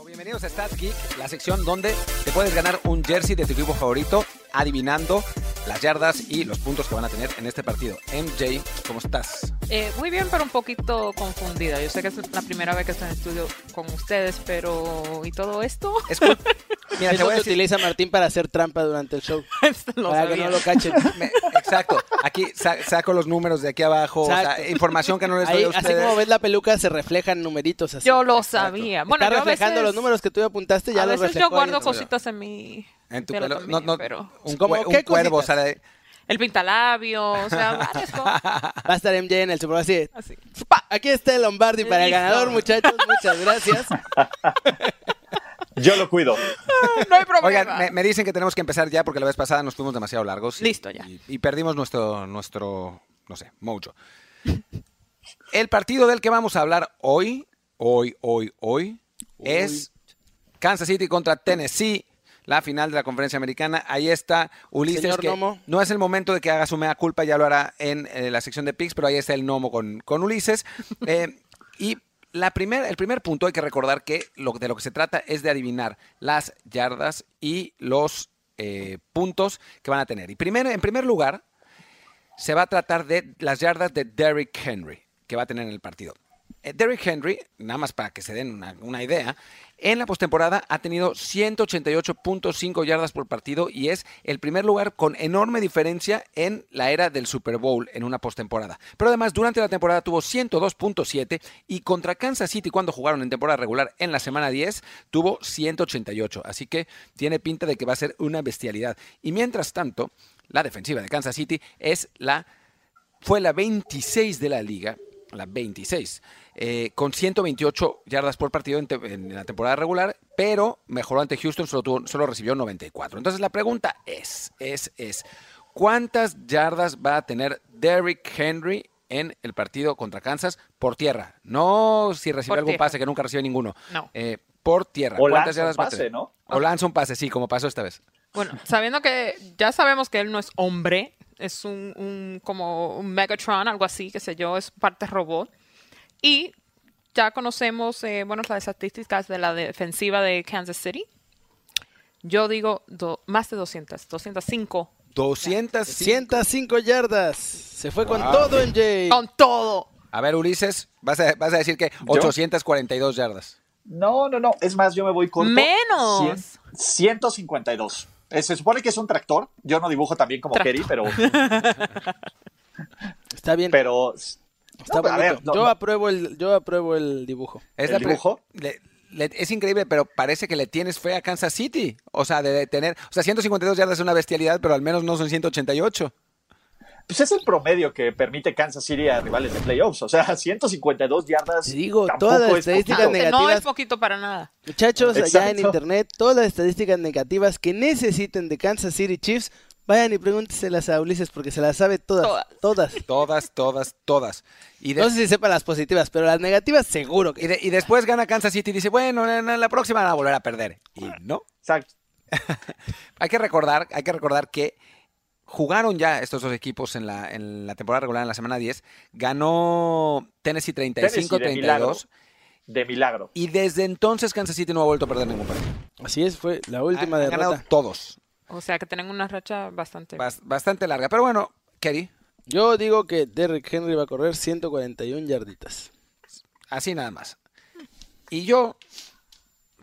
Speaker 1: Bienvenidos a Stats Geek, la sección donde te puedes ganar un jersey de tu equipo favorito adivinando las yardas y los puntos que van a tener en este partido. MJ, ¿cómo estás?
Speaker 5: Eh, muy bien, pero un poquito confundida. Yo sé que es la primera vez que estoy en estudio con ustedes, pero ¿y todo esto?
Speaker 1: Es cool. Mira, te voy a decir.
Speaker 2: utiliza Martín para hacer trampa durante el show.
Speaker 5: Lo
Speaker 2: para que no lo cachen.
Speaker 1: me- exacto. Aquí sa- saco los números de aquí abajo. o sea,
Speaker 2: Exacto.
Speaker 1: información que no les doy
Speaker 2: Ahí,
Speaker 1: a
Speaker 2: así
Speaker 1: ustedes.
Speaker 2: como ves la peluca, se reflejan numeritos así.
Speaker 5: Yo lo sabía. Bueno,
Speaker 2: Está
Speaker 5: yo a
Speaker 2: reflejando
Speaker 5: veces-
Speaker 2: los números que tú apuntaste, ya
Speaker 5: a
Speaker 2: los
Speaker 5: veces
Speaker 2: reflejó
Speaker 5: yo guardo
Speaker 2: ahí.
Speaker 5: cositas en mi
Speaker 1: En tu
Speaker 5: pelo
Speaker 1: pelo.
Speaker 5: también,
Speaker 1: no, no,
Speaker 5: pero
Speaker 1: un,
Speaker 2: ¿Cómo?
Speaker 1: cue- un
Speaker 2: ¿Qué
Speaker 1: cuervo
Speaker 2: cositas?
Speaker 1: sale.
Speaker 5: el pintalabio, o sea, varias cosas.
Speaker 2: Va a estar MJ en el Super Bowl así.
Speaker 5: Así.
Speaker 2: Aquí está el Lombardi para el ganador, muchachos. Muchas gracias.
Speaker 4: Yo lo cuido.
Speaker 5: No hay problema.
Speaker 1: Oigan, me, me dicen que tenemos que empezar ya porque la vez pasada nos fuimos demasiado largos. y-
Speaker 5: Listo, ya.
Speaker 1: Y, y perdimos nuestro, nuestro, no sé, mojo. El partido del que vamos a hablar hoy, hoy, hoy, hoy, es Kansas City contra Tennessee, la final de la conferencia americana. Ahí está Ulises.
Speaker 2: Señor
Speaker 1: que
Speaker 2: Nomo.
Speaker 1: No es el momento de que haga su mea culpa, ya lo hará en, eh, la sección de picks, pero ahí está el Nomo con, con Ulises. Eh, y la primer, el primer punto hay que recordar que lo, de lo que se trata es de adivinar las yardas y los eh, puntos que van a tener. Y primero, en primer lugar, se va a tratar de las yardas de Derrick Henry que va a tener en el partido. Eh, Derrick Henry, nada más para que se den una, una idea, en la postemporada ha tenido 188.5 yardas por partido y es el primer lugar con enorme diferencia en la era del Super Bowl en una postemporada. Pero además, durante la temporada tuvo 102.7 y contra Kansas City cuando jugaron en temporada regular en la semana 10 tuvo 188. Así que tiene pinta de que va a ser una bestialidad. Y mientras tanto, la defensiva de Kansas City es la fue la 26 de la liga, la 26 eh, con 128 yardas por partido en, te- en la temporada regular, pero mejoró ante Houston, solo, tuvo- solo recibió 94. Entonces la pregunta es, es, es, ¿cuántas yardas va a tener Derrick Henry en el partido contra Kansas por tierra? No si recibe
Speaker 5: Por
Speaker 1: algún
Speaker 5: tierra.
Speaker 1: pase que nunca recibe ninguno.
Speaker 5: No.
Speaker 1: Eh, por tierra.
Speaker 4: O
Speaker 1: ¿Cuántas yardas va a
Speaker 4: pase,
Speaker 1: tener?
Speaker 4: ¿no?
Speaker 1: O lanza un pase, sí, como pasó esta vez.
Speaker 5: Bueno, sabiendo que ya sabemos que él no es hombre, es un, un- como un Megatron, algo así, qué sé yo, es parte robot. Y ya conocemos, eh, bueno, las estadísticas de la defensiva de Kansas City. Yo digo do- más de 200, 205.
Speaker 1: 200.
Speaker 2: 105 yardas. Se fue con todo MJ.
Speaker 5: Con todo.
Speaker 1: A ver, Ulises, vas a, vas a decir que 842 yardas.
Speaker 4: No, no, no. Es más, yo me voy con.
Speaker 5: Menos.
Speaker 4: 152. Eh, Se supone que es un tractor. Yo no dibujo tan bien como
Speaker 5: Tractor.
Speaker 4: Kerry, pero.
Speaker 2: Está bien.
Speaker 4: pero
Speaker 2: Está
Speaker 4: no, pero a
Speaker 2: bonito.
Speaker 4: ver, no,
Speaker 2: yo,
Speaker 4: no.
Speaker 2: apruebo el, yo apruebo el dibujo.
Speaker 1: Es
Speaker 4: ¿El dibujo?
Speaker 1: le- le- es increíble, pero parece que le tienes fe a Kansas City. O sea, de, de tener. O sea, 152 yardas es una bestialidad, pero al menos no son 188.
Speaker 4: Pues es el promedio que permite Kansas City a rivales de playoffs. O sea, 152 yardas.
Speaker 2: Te digo, todas las
Speaker 4: es
Speaker 2: estadísticas
Speaker 4: poquito.
Speaker 2: negativas.
Speaker 5: No es poquito para nada.
Speaker 2: Muchachos, allá en internet, todas las estadísticas negativas que necesiten de Kansas City Chiefs, vayan y pregúnteselas a Ulises porque se las sabe todas.
Speaker 5: Todas.
Speaker 2: Todas.
Speaker 1: Todas, todas, todas. Y, de-
Speaker 2: No sé si sepa las positivas, pero las negativas seguro que
Speaker 1: y, de- y después gana Kansas City y dice, bueno, en, en la próxima van a volver a perder. Y no.
Speaker 4: Exacto.
Speaker 1: Hay que recordar, hay que recordar que jugaron ya estos dos equipos en la, en la temporada regular en la semana 10. Ganó Tennessee 35-32.
Speaker 4: de milagro. De milagro.
Speaker 1: Y desde entonces Kansas City no ha vuelto a perder ningún partido.
Speaker 2: Así es, fue la última
Speaker 1: Han- han ganado
Speaker 2: derrota.
Speaker 1: todos.
Speaker 5: O sea que tienen una racha bastante.
Speaker 1: Bas- bastante larga. Pero bueno, Kerry,
Speaker 2: Yo digo que Derrick Henry va a correr 141 yarditas.
Speaker 1: así nada más. Y yo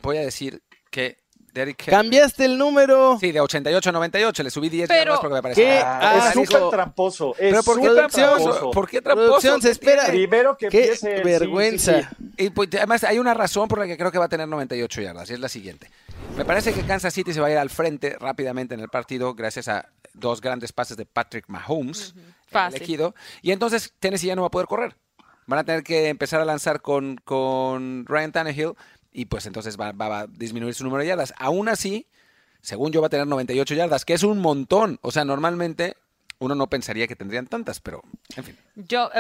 Speaker 1: voy a decir que Derrick Henry...
Speaker 2: Cambiaste el número.
Speaker 1: Sí, de 88 a 98, le subí 10
Speaker 5: Pero-
Speaker 1: yardas porque me parecía...
Speaker 2: ¿Qué?
Speaker 4: Ah,
Speaker 2: Ah,
Speaker 4: es
Speaker 2: dijo-
Speaker 4: súper tramposo. Es
Speaker 1: Pero ¿por qué tramposo? ¿Por qué tramposo?
Speaker 2: Producción, se.
Speaker 4: Primero que
Speaker 2: Qué
Speaker 4: empiece.
Speaker 2: vergüenza.
Speaker 4: sí, sí.
Speaker 1: Y pues, además hay una razón por la que creo que va a tener 98 yardas, y es la siguiente. Me parece que Kansas City se va a ir al frente rápidamente en el partido gracias a dos grandes pases de Patrick Mahomes,
Speaker 5: Fácil.
Speaker 1: elegido, y entonces Tennessee ya no va a poder correr. Van a tener que empezar a lanzar con, con Ryan Tannehill y pues entonces va, va- a disminuir su número de yardas. Aún así, según yo va a tener 98 yardas, que es un montón. O sea, normalmente uno no pensaría que tendrían tantas, pero en fin.
Speaker 5: Yo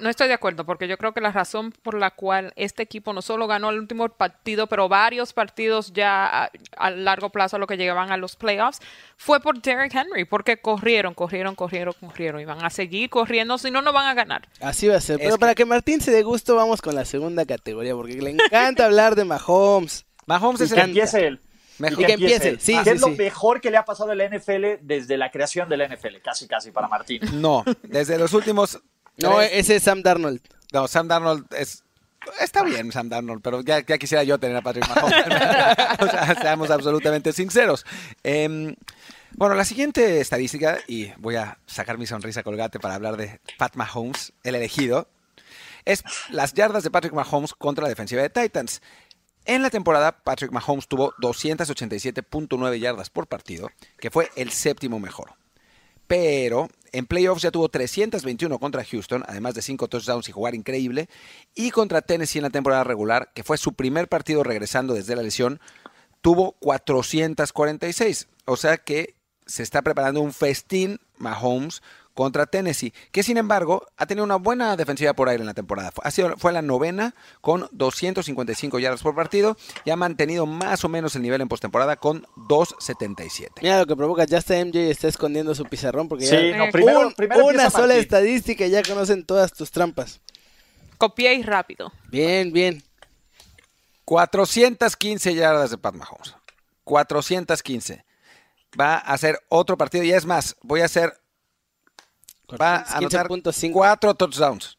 Speaker 5: no estoy de acuerdo porque yo creo que la razón por la cual este equipo no solo ganó el último partido, pero varios partidos ya a, a largo plazo a lo que llegaban a los playoffs, fue por Derrick Henry, porque corrieron, corrieron, corrieron, corrieron y van a seguir corriendo, si no, no van a ganar.
Speaker 2: Así va a ser. Pero para que Martín se dé gusto, vamos con la segunda categoría, porque le encanta hablar de Mahomes.
Speaker 1: Mahomes es
Speaker 4: que
Speaker 1: el...
Speaker 4: empiece él.
Speaker 1: Mejor-
Speaker 4: Y
Speaker 2: que empiece, sí, sí,
Speaker 4: es lo mejor que le ha pasado a la NFL desde la creación de la NFL. Casi, casi para Martín.
Speaker 1: No, desde los últimos...
Speaker 2: No, ese es Sam Darnold.
Speaker 1: No, Sam Darnold es. Está bien, Sam Darnold, pero ya, ya quisiera yo tener a Patrick Mahomes. o sea, seamos absolutamente sinceros. Em, bueno, la siguiente estadística, y voy a sacar mi sonrisa colgate para hablar de Pat Mahomes, el elegido, es las yardas de Patrick Mahomes contra la defensiva de Titans. En la temporada, Patrick Mahomes tuvo 287.9 yardas por partido, que fue el séptimo mejor. Pero en playoffs ya tuvo 321 contra Houston, además de 5 touchdowns y jugar increíble. Y contra Tennessee en la temporada regular, que fue su primer partido regresando desde la lesión, tuvo 446. O sea que se está preparando un festín Mahomes contra Tennessee, que sin embargo ha tenido una buena defensiva por aire en la temporada. Fue, ha sido- fue la novena con 255 yardas por partido y ha mantenido más o menos el nivel en postemporada con 277.
Speaker 2: Mira lo que provoca. Ya está MJ está escondiendo su pizarrón porque
Speaker 4: Sí,
Speaker 2: ya.
Speaker 4: no, primero,
Speaker 2: Un-
Speaker 4: primero
Speaker 2: una sola
Speaker 4: Martín.
Speaker 2: estadística y ya conocen todas tus trampas.
Speaker 5: Copié rápido.
Speaker 2: Bien, bien.
Speaker 1: 415 yardas de Pat Mahomes. 415. Va a hacer otro partido y es más, voy a hacer va a anotar
Speaker 2: 15.5.
Speaker 1: cuatro touchdowns.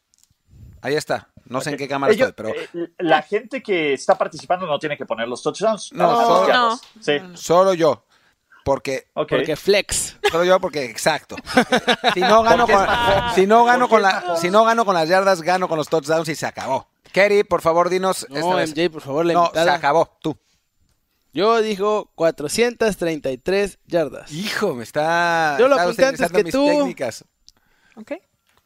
Speaker 1: Ahí está. No sé en qué cámara
Speaker 4: Ellos-
Speaker 1: estoy, pero
Speaker 4: eh, la gente que está participando no tiene que poner los touchdowns.
Speaker 1: No,
Speaker 4: nada más
Speaker 1: solo-.
Speaker 5: No.
Speaker 4: Sí,
Speaker 1: solo yo. Porque.
Speaker 2: Porque flex.
Speaker 1: Solo yo porque exacto. Si no gano con, si no gano con la, si no gano con las yardas, gano con los touchdowns y se acabó. Kerry, por favor, dinos esta
Speaker 2: No,
Speaker 1: vez.
Speaker 2: MJ, por favor, la
Speaker 1: No, se
Speaker 2: invitada.
Speaker 1: acabó. Tú.
Speaker 2: Yo digo 433 yardas.
Speaker 1: Hijo, me está.
Speaker 2: Yo lo apunté antes
Speaker 1: utilizando
Speaker 2: que
Speaker 1: mis
Speaker 2: tú.
Speaker 1: técnicas.
Speaker 5: Ok.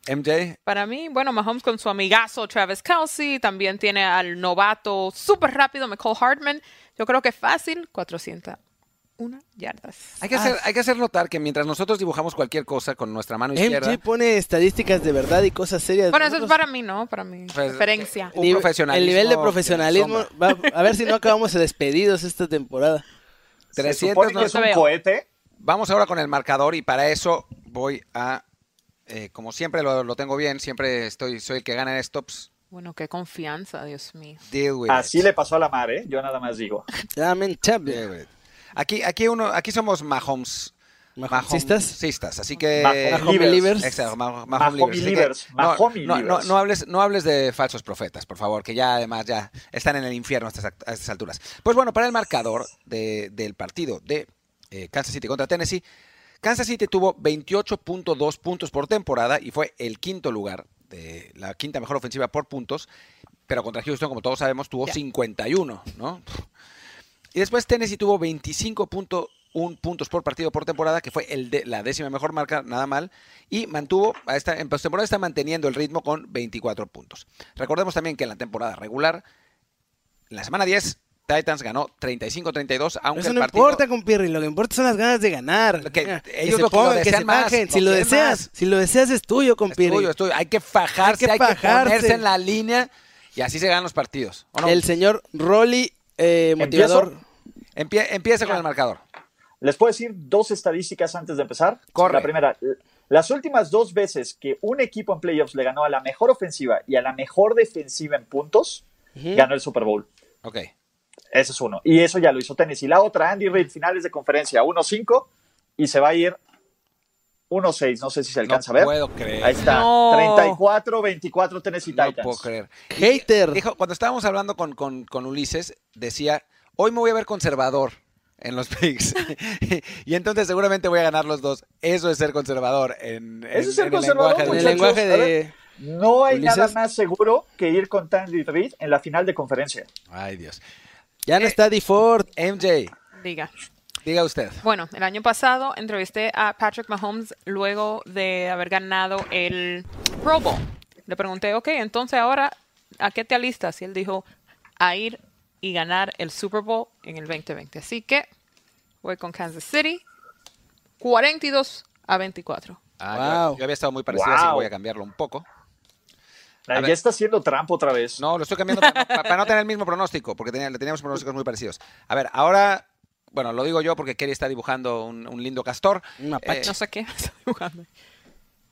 Speaker 1: MJ,
Speaker 5: Para mí, bueno, Mahomes con su amigazo Travis Kelsey, también tiene al novato súper rápido McCall Hartman. Yo creo que fácil, 401 yardas.
Speaker 1: hay que, hacer, hay que hacer notar que mientras nosotros dibujamos cualquier cosa con nuestra mano izquierda,
Speaker 2: MJ pone estadísticas de verdad y cosas serias.
Speaker 5: Bueno, eso es para mí, ¿no? Para mi
Speaker 1: Pues,
Speaker 5: preferencia.
Speaker 1: un
Speaker 2: El nivel de profesionalismo. va- a ver si no acabamos despedidos esta temporada.
Speaker 4: Se
Speaker 1: 300
Speaker 4: supone
Speaker 1: no
Speaker 4: que es un
Speaker 5: veo.
Speaker 4: cohete.
Speaker 1: Vamos ahora con el marcador y para eso voy a, eh, como siempre lo, lo tengo bien, siempre estoy, soy el que gana en stops.
Speaker 5: Bueno, qué confianza, Dios mío.
Speaker 1: Deal with
Speaker 4: Así
Speaker 1: it.
Speaker 4: le pasó a la mar, ¿eh? Yo nada más digo.
Speaker 1: It. Aquí, aquí uno, aquí somos Mahomes.
Speaker 2: Mahomesistas.
Speaker 1: Mahomesistas, así que
Speaker 4: Mahom-
Speaker 2: Mahome believers.
Speaker 1: Exacto, Mah- Mahome
Speaker 4: Mahome
Speaker 1: Así que
Speaker 4: believers,
Speaker 1: no, no, hables, no hables de falsos profetas, por favor, que ya además ya están en el infierno a estas, a estas alturas. Pues bueno, para el marcador de- del partido de eh, Kansas City contra Tennessee, Kansas City tuvo 28.2 puntos por temporada y fue el quinto lugar de la quinta mejor ofensiva por puntos, pero contra Houston, como todos sabemos, tuvo
Speaker 5: Ya.
Speaker 1: 51, ¿no? Y después Tennessee tuvo 25.1 puntos por partido por temporada, que fue el de, la décima mejor marca, nada mal, y mantuvo, a esta, en postemporada está manteniendo el ritmo con 24 puntos. Recordemos también que en la temporada regular, en la semana 10, Titans ganó 35-32, aunque
Speaker 2: Eso
Speaker 1: el
Speaker 2: no
Speaker 1: partido...
Speaker 2: importa, compirri. Lo que importa son las ganas de ganar.
Speaker 1: Que-
Speaker 2: Mira,
Speaker 1: ellos
Speaker 2: se
Speaker 1: lo-
Speaker 2: pongan, que
Speaker 1: desean
Speaker 2: se
Speaker 1: más,
Speaker 2: bajen.
Speaker 1: lo
Speaker 2: Si lo deseas,
Speaker 1: más.
Speaker 2: si lo deseas es tuyo,
Speaker 1: Es
Speaker 2: compirri.
Speaker 1: tuyo, es tuyo. Hay que fajarse, hay
Speaker 2: Hay
Speaker 1: que,
Speaker 2: fajarse.
Speaker 1: ponerse en la línea y así se ganan los partidos. ¿o no?
Speaker 2: El señor Rolly, eh, motivador.
Speaker 1: Empie- empieza con el marcador.
Speaker 4: Les puedo decir dos estadísticas antes de empezar.
Speaker 1: Corre.
Speaker 4: La primera, las últimas dos veces que un equipo en playoffs le ganó a la mejor ofensiva y a la mejor defensiva en puntos, ganó el Super Bowl.
Speaker 1: Ok.
Speaker 4: Ese es uno. Y eso ya lo hizo Tennessee. La otra, Andy Reid, finales de conferencia 1-5 y se va a ir 1-6. No sé si se alcanza
Speaker 1: no
Speaker 4: a ver.
Speaker 1: puedo creer.
Speaker 4: Ahí está.
Speaker 5: No.
Speaker 4: 34-24 Tennessee
Speaker 1: No
Speaker 4: Titans.
Speaker 1: puedo creer.
Speaker 2: Hater.
Speaker 1: Dijo, cuando estábamos hablando con, con- con Ulises, decía, hoy me voy a ver conservador en los picks. y entonces seguramente voy a ganar los dos. Eso es ser conservador en,
Speaker 4: Eso es ser
Speaker 1: en el
Speaker 4: conservador,
Speaker 1: lenguaje
Speaker 2: En
Speaker 1: de-
Speaker 2: el lenguaje de.
Speaker 4: No hay
Speaker 2: Ulises.
Speaker 4: nada más seguro que ir con Andy Reid en la final de conferencia.
Speaker 1: Ay, Dios.
Speaker 2: Ya no está DeFord.
Speaker 1: MJ,
Speaker 5: Diga.
Speaker 1: diga usted.
Speaker 5: Bueno, el año pasado entrevisté a Patrick Mahomes luego de haber ganado el Pro Bowl. Le pregunté, ok, entonces ahora, ¿a qué te alistas? Y él dijo, a ir y ganar el Super Bowl en el 2020. Así que voy con Kansas City, 42 a 24.
Speaker 1: Ah, yo-
Speaker 2: Wow.
Speaker 1: yo, había estado muy parecido, así que voy a cambiarlo un poco.
Speaker 4: Ya
Speaker 1: ver.
Speaker 4: está haciendo trampa otra vez.
Speaker 1: No, lo estoy cambiando para, no- para no tener el mismo pronóstico, porque teníamos pronósticos muy parecidos. A ver, ahora, bueno, lo digo yo porque Kerry está dibujando un, un lindo castor.
Speaker 2: Un mapache.
Speaker 1: Eh,
Speaker 5: No sé qué estoy jugando.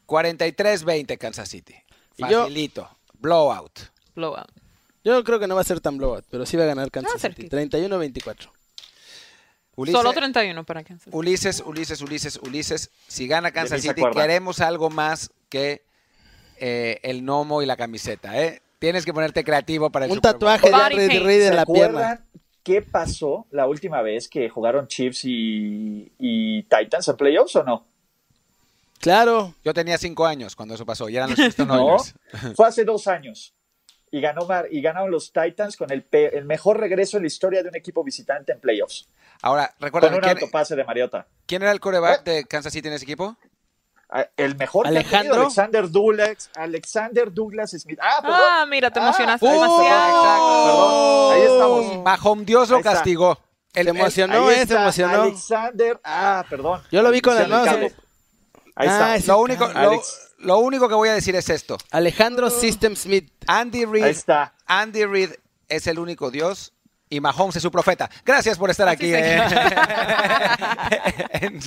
Speaker 1: 43-20 Kansas City.
Speaker 2: Y yo-
Speaker 1: Facilito. Blowout.
Speaker 5: Blowout.
Speaker 2: Yo creo que no va a ser tan blowout, pero sí va a ganar Kansas
Speaker 5: Ah,
Speaker 2: City.
Speaker 5: cerquita.
Speaker 2: 31-24.
Speaker 1: Ulises,
Speaker 5: Solo 31 para Kansas. City.
Speaker 1: Ulises, Ulises, Ulises, Ulises. Si gana Kansas City, queremos algo más que eh, el gnomo y la camiseta, ¿eh? Tienes que ponerte creativo para el
Speaker 2: Un
Speaker 1: Super Bowl.
Speaker 2: tatuaje de
Speaker 5: Body
Speaker 2: Andy
Speaker 5: paint.
Speaker 2: Reid
Speaker 4: ¿Se
Speaker 2: en la pierna.
Speaker 4: acuerdan qué pasó la última vez que jugaron Chiefs y, y Titans en playoffs o no?
Speaker 2: Claro.
Speaker 1: Yo tenía cinco años cuando eso pasó y eran los Houston
Speaker 4: No,
Speaker 1: Oilers.
Speaker 4: fue hace dos años. Y, ganó, Mar- y ganaron los Titans con el, pe- el mejor regreso en la historia de un equipo visitante en playoffs.
Speaker 1: Ahora,
Speaker 4: Con
Speaker 1: recuerda,
Speaker 4: un
Speaker 1: ¿quién,
Speaker 4: autopase de Mariota.
Speaker 1: quién era el coreback de Kansas City en ese equipo?
Speaker 4: Ah, El mejor
Speaker 2: Alejandro.
Speaker 4: Alexander Douglas, Alexander Douglas Smith. Ah, perdón.
Speaker 5: Ah, mira, te
Speaker 4: Ah,
Speaker 5: emocionaste demasiado.
Speaker 4: Perdón, ahí estamos.
Speaker 1: Mahomes Dios lo castigó. El-
Speaker 2: Se
Speaker 1: el-
Speaker 2: emocionó, eh, se emocionó.
Speaker 4: Alexander. Ah, perdón.
Speaker 2: Yo lo vi con las
Speaker 4: Maldición
Speaker 2: manos.
Speaker 4: del cable. Ahí
Speaker 2: Ah,
Speaker 4: está.
Speaker 2: sí.
Speaker 1: lo, único, lo, lo único que voy a decir es esto.
Speaker 2: Alejandro System Smith.
Speaker 1: Andy Reid,
Speaker 4: Ahí está.
Speaker 1: Andy Reid es el único Dios y Mahomes es su profeta. Gracias por estar aquí eh, en.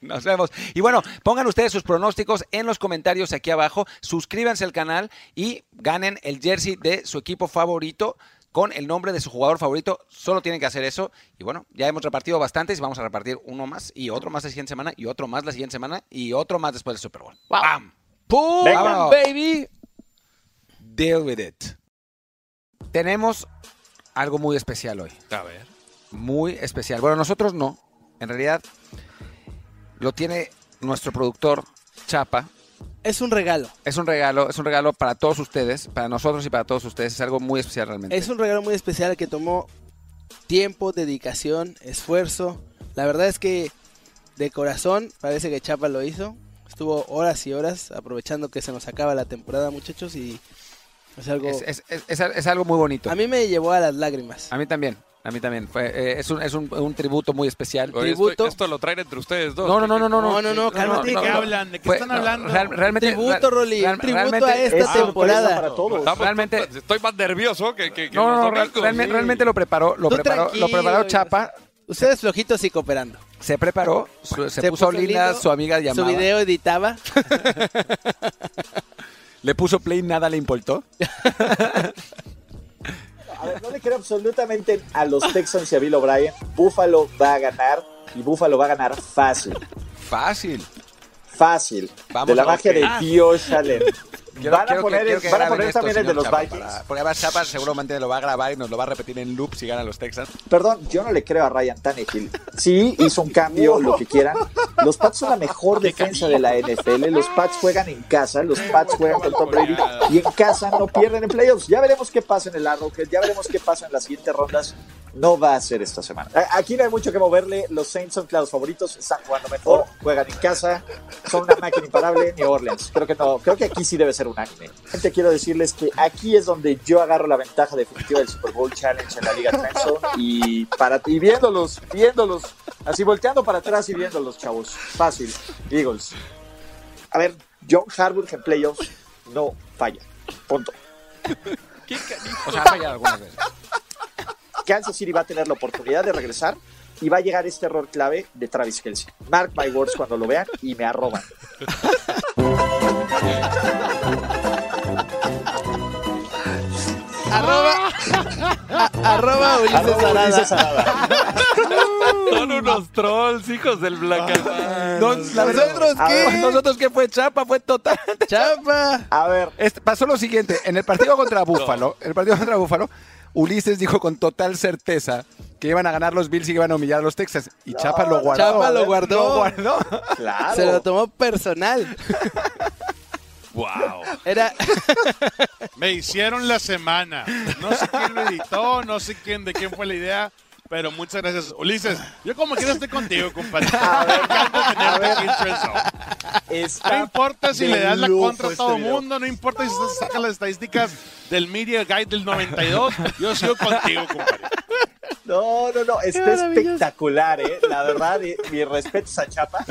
Speaker 1: Nos vemos. Y bueno, pongan ustedes sus pronósticos en los comentarios aquí abajo. Suscríbanse al canal y ganen el jersey de su equipo favorito con el nombre de su jugador favorito. Solo tienen que hacer eso. Y bueno, ya hemos repartido bastantes y vamos a repartir uno más y otro más la siguiente semana y otro más la siguiente semana y otro más después del Super Bowl.
Speaker 5: Wow.
Speaker 1: ¡Pam!
Speaker 2: ¡Pum!
Speaker 4: Venga.
Speaker 2: Baby!
Speaker 1: deal with it. Tenemos algo muy especial hoy.
Speaker 3: A ver.
Speaker 1: Muy especial. Bueno, nosotros no. En realidad, lo tiene nuestro productor, Chapa.
Speaker 2: Es un regalo.
Speaker 1: Es un regalo, es un regalo para todos ustedes, para nosotros y para todos ustedes. Es algo muy especial realmente.
Speaker 2: Es un regalo muy especial que tomó tiempo, dedicación, esfuerzo. La verdad es que de corazón parece que Chapa lo hizo. Estuvo horas y horas aprovechando que se nos acaba la temporada, muchachos, y es algo...
Speaker 1: Es, es- es- es- es algo muy bonito.
Speaker 2: A mí me llevó a las lágrimas.
Speaker 1: A mí también, a mí también. Fue, eh, es un, es un, un tributo muy especial.
Speaker 3: Oye,
Speaker 2: Tributo.
Speaker 3: esto lo traen entre ustedes dos.
Speaker 1: No, no, no, no, no.
Speaker 2: No, no, no, cálmate,
Speaker 7: ¿De qué hablan? ¿De qué
Speaker 1: Fue-
Speaker 7: están
Speaker 1: no,
Speaker 7: hablando?
Speaker 1: real- realmente,
Speaker 2: Tributo, Rolly,
Speaker 1: real-
Speaker 2: un tributo
Speaker 1: realmente-
Speaker 2: a esta
Speaker 4: Es
Speaker 2: temporada.
Speaker 4: para todos.
Speaker 3: Estamos-
Speaker 1: Realmente-
Speaker 3: Estoy más nervioso que, que, que
Speaker 1: No, no, no, realmente, lo preparó, lo
Speaker 2: Tú
Speaker 1: preparó, lo preparó Chapa,
Speaker 2: Ustedes flojitos y cooperando.
Speaker 1: se preparó, su- se,
Speaker 2: Se
Speaker 1: puso,
Speaker 2: puso
Speaker 1: linda,
Speaker 2: lindo,
Speaker 1: su amiga
Speaker 2: Su
Speaker 1: llamaba,
Speaker 2: video editaba.
Speaker 1: le puso play, nada le importó.
Speaker 4: A ver, no le creo absolutamente a los Texans y a Bill O'Brien. Buffalo va a ganar y Buffalo va a ganar fácil.
Speaker 1: Fácil.
Speaker 4: Fácil.
Speaker 1: Vamos
Speaker 4: de la magia de. Josh Allen.
Speaker 1: Quiero-
Speaker 4: van a
Speaker 1: quiero que-
Speaker 4: poner,
Speaker 1: quiero que
Speaker 4: van a poner
Speaker 1: esto,
Speaker 4: también el de los
Speaker 1: Chapa,
Speaker 4: Vikings.
Speaker 1: para- porque además Chapa seguramente lo va a grabar y nos lo va a repetir en loop si ganan los Texans.
Speaker 4: Perdón, yo no le creo a Ryan Tannehill. Sí, hizo un cambio, lo que quieran. Los Pats son la mejor defensa de la NFL. Los Pats juegan en casa, los Pats juegan con Tom Brady y en casa no pierden en playoffs. Ya veremos qué pasa en el Arrowhead, ya veremos qué pasa en las siguientes rondas. No va a ser esta semana. Aquí no hay mucho que moverle. Los Saints son claros favoritos, están jugando mejor, juegan en casa, son una máquina imparable. New Orleans, creo que no, creo que aquí sí debe ser unánime. Gente, quiero decirles que aquí es donde yo agarro la ventaja definitiva del Super Bowl Challenge en la Liga Trenson y para y viéndolos, viéndolos, así volteando para atrás y viéndolos, chavos. Fácil, Eagles. A ver, John Harbaugh en playoffs no falla. Punto.
Speaker 1: O sea, ha fallado algunas veces.
Speaker 4: Kansas City va a tener la oportunidad de regresar y va a llegar este error clave de Travis Kelsey. Mark my words cuando lo vean y me arroban.
Speaker 2: arroba, a- arroba Ulises
Speaker 4: Arroba
Speaker 2: Arada.
Speaker 4: Ulises Arada.
Speaker 3: Son unos trolls, hijos del
Speaker 1: No, verdad,
Speaker 2: ¿Nosotros qué?
Speaker 1: Nosotros que fue Chapa, fue total.
Speaker 2: Chapa.
Speaker 4: A ver,
Speaker 1: Este, pasó lo siguiente, en el partido contra Búfalo, en el partido contra Búfalo, Ulises dijo con total certeza que iban a ganar los Bills y que iban a humillar a los Texans. Y Chapa lo guardó.
Speaker 2: Chapa lo guardó.
Speaker 1: Lo guardó.
Speaker 4: claro.
Speaker 2: Se lo tomó personal.
Speaker 3: Wow.
Speaker 2: Era.
Speaker 7: Me hicieron la semana. No sé quién lo editó, no sé quién de quién fue la idea, pero muchas gracias. Ulises, yo como quiera estoy contigo, compadre. Aquí No importa si le das la contra a
Speaker 4: este
Speaker 7: todo el
Speaker 4: video.
Speaker 7: mundo, no importa si se sacan las estadísticas del Media Guide del 92, yo sigo contigo, compadre.
Speaker 4: No, no, no, está espectacular, ¿eh? La verdad, eh, mis respetos a Chapa.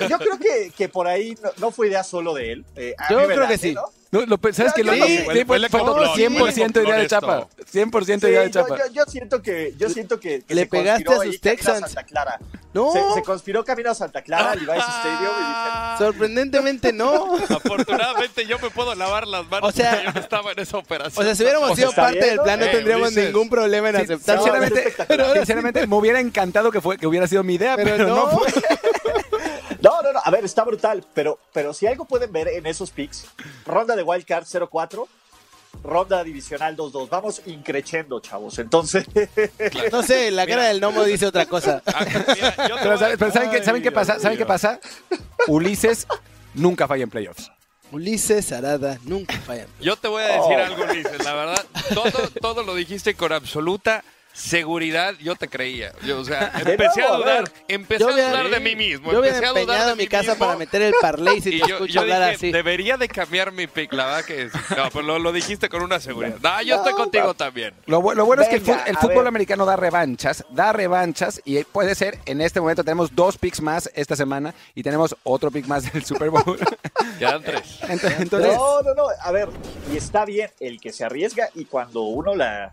Speaker 4: Yo, yo creo que, que por ahí no, no fue idea solo de él. eh,
Speaker 2: Yo creo que sí.
Speaker 4: ¿no?
Speaker 1: No, lo- ¿Sabes qué? Lo-
Speaker 4: Sí,
Speaker 1: lo-
Speaker 4: sí,
Speaker 7: fue-
Speaker 1: fue,
Speaker 7: complot,
Speaker 1: 100% idea de. Chapa. 100%
Speaker 4: Sí,
Speaker 1: idea de Chapa.
Speaker 4: yo- yo siento que, yo siento que, que
Speaker 2: Le
Speaker 4: se
Speaker 2: pegaste
Speaker 4: conspiró
Speaker 2: a sus Texans.
Speaker 4: Santa Clara.
Speaker 2: No.
Speaker 4: Se, se conspiró camino a Santa Clara, al Levi's Stadium, y dije,
Speaker 2: Sorprendentemente no.
Speaker 3: Afortunadamente yo me puedo lavar las manos
Speaker 2: O sea-
Speaker 3: porque yo no estaba en esa operación.
Speaker 2: O sea, si hubiéramos sido parte del plan, no
Speaker 7: Eh,
Speaker 2: tendríamos
Speaker 7: Ulises.
Speaker 2: ningún problema en
Speaker 1: Sí,
Speaker 2: aceptarlo.
Speaker 1: sinceramente, sinceramente, me hubiera encantado que, fue, que hubiera sido mi idea, pero,
Speaker 2: Pero
Speaker 1: no.
Speaker 2: no.
Speaker 1: fue.
Speaker 4: No, a ver, está brutal, pero, pero si algo pueden ver en esos picks, ronda de Wildcard 0-4, ronda divisional 2-2, vamos increchendo, chavos, entonces...
Speaker 2: No sé, la cara del gnomo dice otra cosa.
Speaker 3: Ah, mira, yo te
Speaker 1: Pero, ¿saben, pero ¿saben qué, ¿saben qué
Speaker 4: Ay,
Speaker 1: pasa?
Speaker 4: Dios
Speaker 1: ¿Saben qué pasa? Ulises nunca falla en playoffs.
Speaker 2: Ulises Arada nunca falla.
Speaker 3: Yo te voy a decir
Speaker 4: Oh.
Speaker 3: algo, Ulises. La verdad, todo, todo lo dijiste con absoluta seguridad. Yo te creía. Yo, o sea, empecé
Speaker 4: nuevo,
Speaker 3: a dudar, empecé
Speaker 2: Yo
Speaker 3: a
Speaker 2: había-
Speaker 3: dudar de mí mismo.
Speaker 2: Yo hubiera
Speaker 3: empecé a dudar de
Speaker 2: mi casa
Speaker 3: mismo.
Speaker 2: para meter el parlay si
Speaker 3: Y
Speaker 2: te
Speaker 3: yo,
Speaker 2: escucho
Speaker 3: yo
Speaker 2: hablar
Speaker 3: dije,
Speaker 2: así.
Speaker 3: debería de cambiar mi pick, la verdad que. No, pero lo, lo dijiste con una seguridad. No, yo estoy contigo también.
Speaker 1: Lo, lo bueno es que el, fútbol
Speaker 4: ver.
Speaker 1: americano da revanchas, da revanchas y puede ser, en este momento tenemos dos picks más esta semana y tenemos otro pick más del Super Bowl.
Speaker 3: Ya dan tres.
Speaker 1: Ent- Entonces,
Speaker 4: No, no, no. A ver, y está bien el que se arriesga y cuando uno la.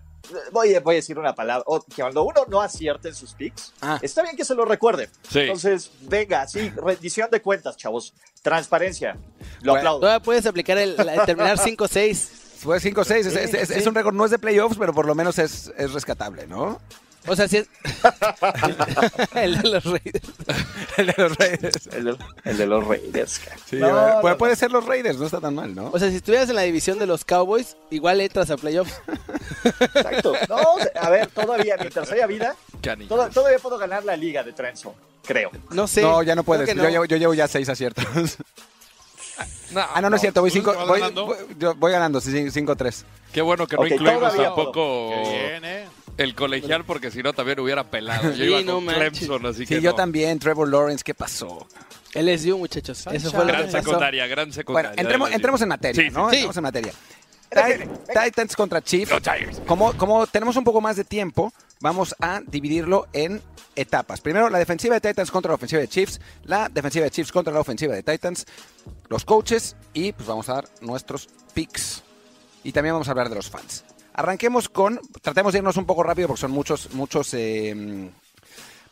Speaker 4: Voy a, voy a decir una palabra. que cuando uno no acierta en sus picks,
Speaker 2: Ah.
Speaker 4: está bien que se lo recuerden.
Speaker 3: Sí.
Speaker 4: Entonces, venga, sí, rendición de cuentas, chavos. Transparencia. Lo
Speaker 1: Bueno,
Speaker 4: aplaudo.
Speaker 2: Todavía puedes aplicar el, la- terminar 5-6.
Speaker 1: fue 5-6, es, es- es-
Speaker 4: Sí,
Speaker 1: es
Speaker 4: sí.
Speaker 1: un récord, no es de playoffs, pero por lo menos es, es rescatable, ¿no?
Speaker 2: O sea, si es... el de los Raiders.
Speaker 1: El de los Raiders.
Speaker 4: El de, el de los Raiders. cara.
Speaker 1: Sí,
Speaker 4: No, no,
Speaker 1: puede,
Speaker 4: no.
Speaker 1: puede ser los Raiders, no está tan mal, ¿no?
Speaker 2: O sea, si estuvieras en la división de los Cowboys, igual entras a playoffs.
Speaker 4: Exacto. No, a ver, todavía, mientras haya vida, toda- todavía puedo ganar la liga de Trenzo, creo.
Speaker 2: No sé.
Speaker 1: no, ya no puedes. Yo, llevo, yo llevo ya seis aciertos.
Speaker 3: No,
Speaker 1: ah, no, no es cierto. Voy,
Speaker 7: ¿Tú
Speaker 1: cinco,
Speaker 7: te vas
Speaker 1: voy,
Speaker 7: ganando?
Speaker 1: voy- voy ganando, sí, 5-3.
Speaker 3: Qué bueno que no
Speaker 4: Ok,
Speaker 3: incluimos tampoco
Speaker 7: Qué bien, ¿eh?
Speaker 3: El colegial, porque si no también hubiera pelado. Yo
Speaker 2: Sí,
Speaker 3: iba
Speaker 2: no
Speaker 3: con. Clemson, así que
Speaker 1: Sí, yo
Speaker 3: no.
Speaker 1: también. Trevor Lawrence, ¿qué pasó?
Speaker 2: LSU, muchachos. Eso fue lo
Speaker 3: Gran
Speaker 2: que pasó.
Speaker 3: secundaria, gran
Speaker 1: Bueno,
Speaker 3: secundaria.
Speaker 1: entremos,
Speaker 3: de la
Speaker 1: entremos en materia,
Speaker 3: Sí,
Speaker 1: ¿no?
Speaker 2: sí.
Speaker 1: Entremos en materia. Titans contra Chiefs. Como, como tenemos un poco más de tiempo, vamos a dividirlo en etapas. Primero, la defensiva de Titans contra la ofensiva de Chiefs, la defensiva de Chiefs contra la ofensiva de Titans, los coaches y pues vamos a dar nuestros picks. Y también vamos a hablar de los fans. Arranquemos con, tratemos de irnos un poco rápido porque son muchos, muchos, eh,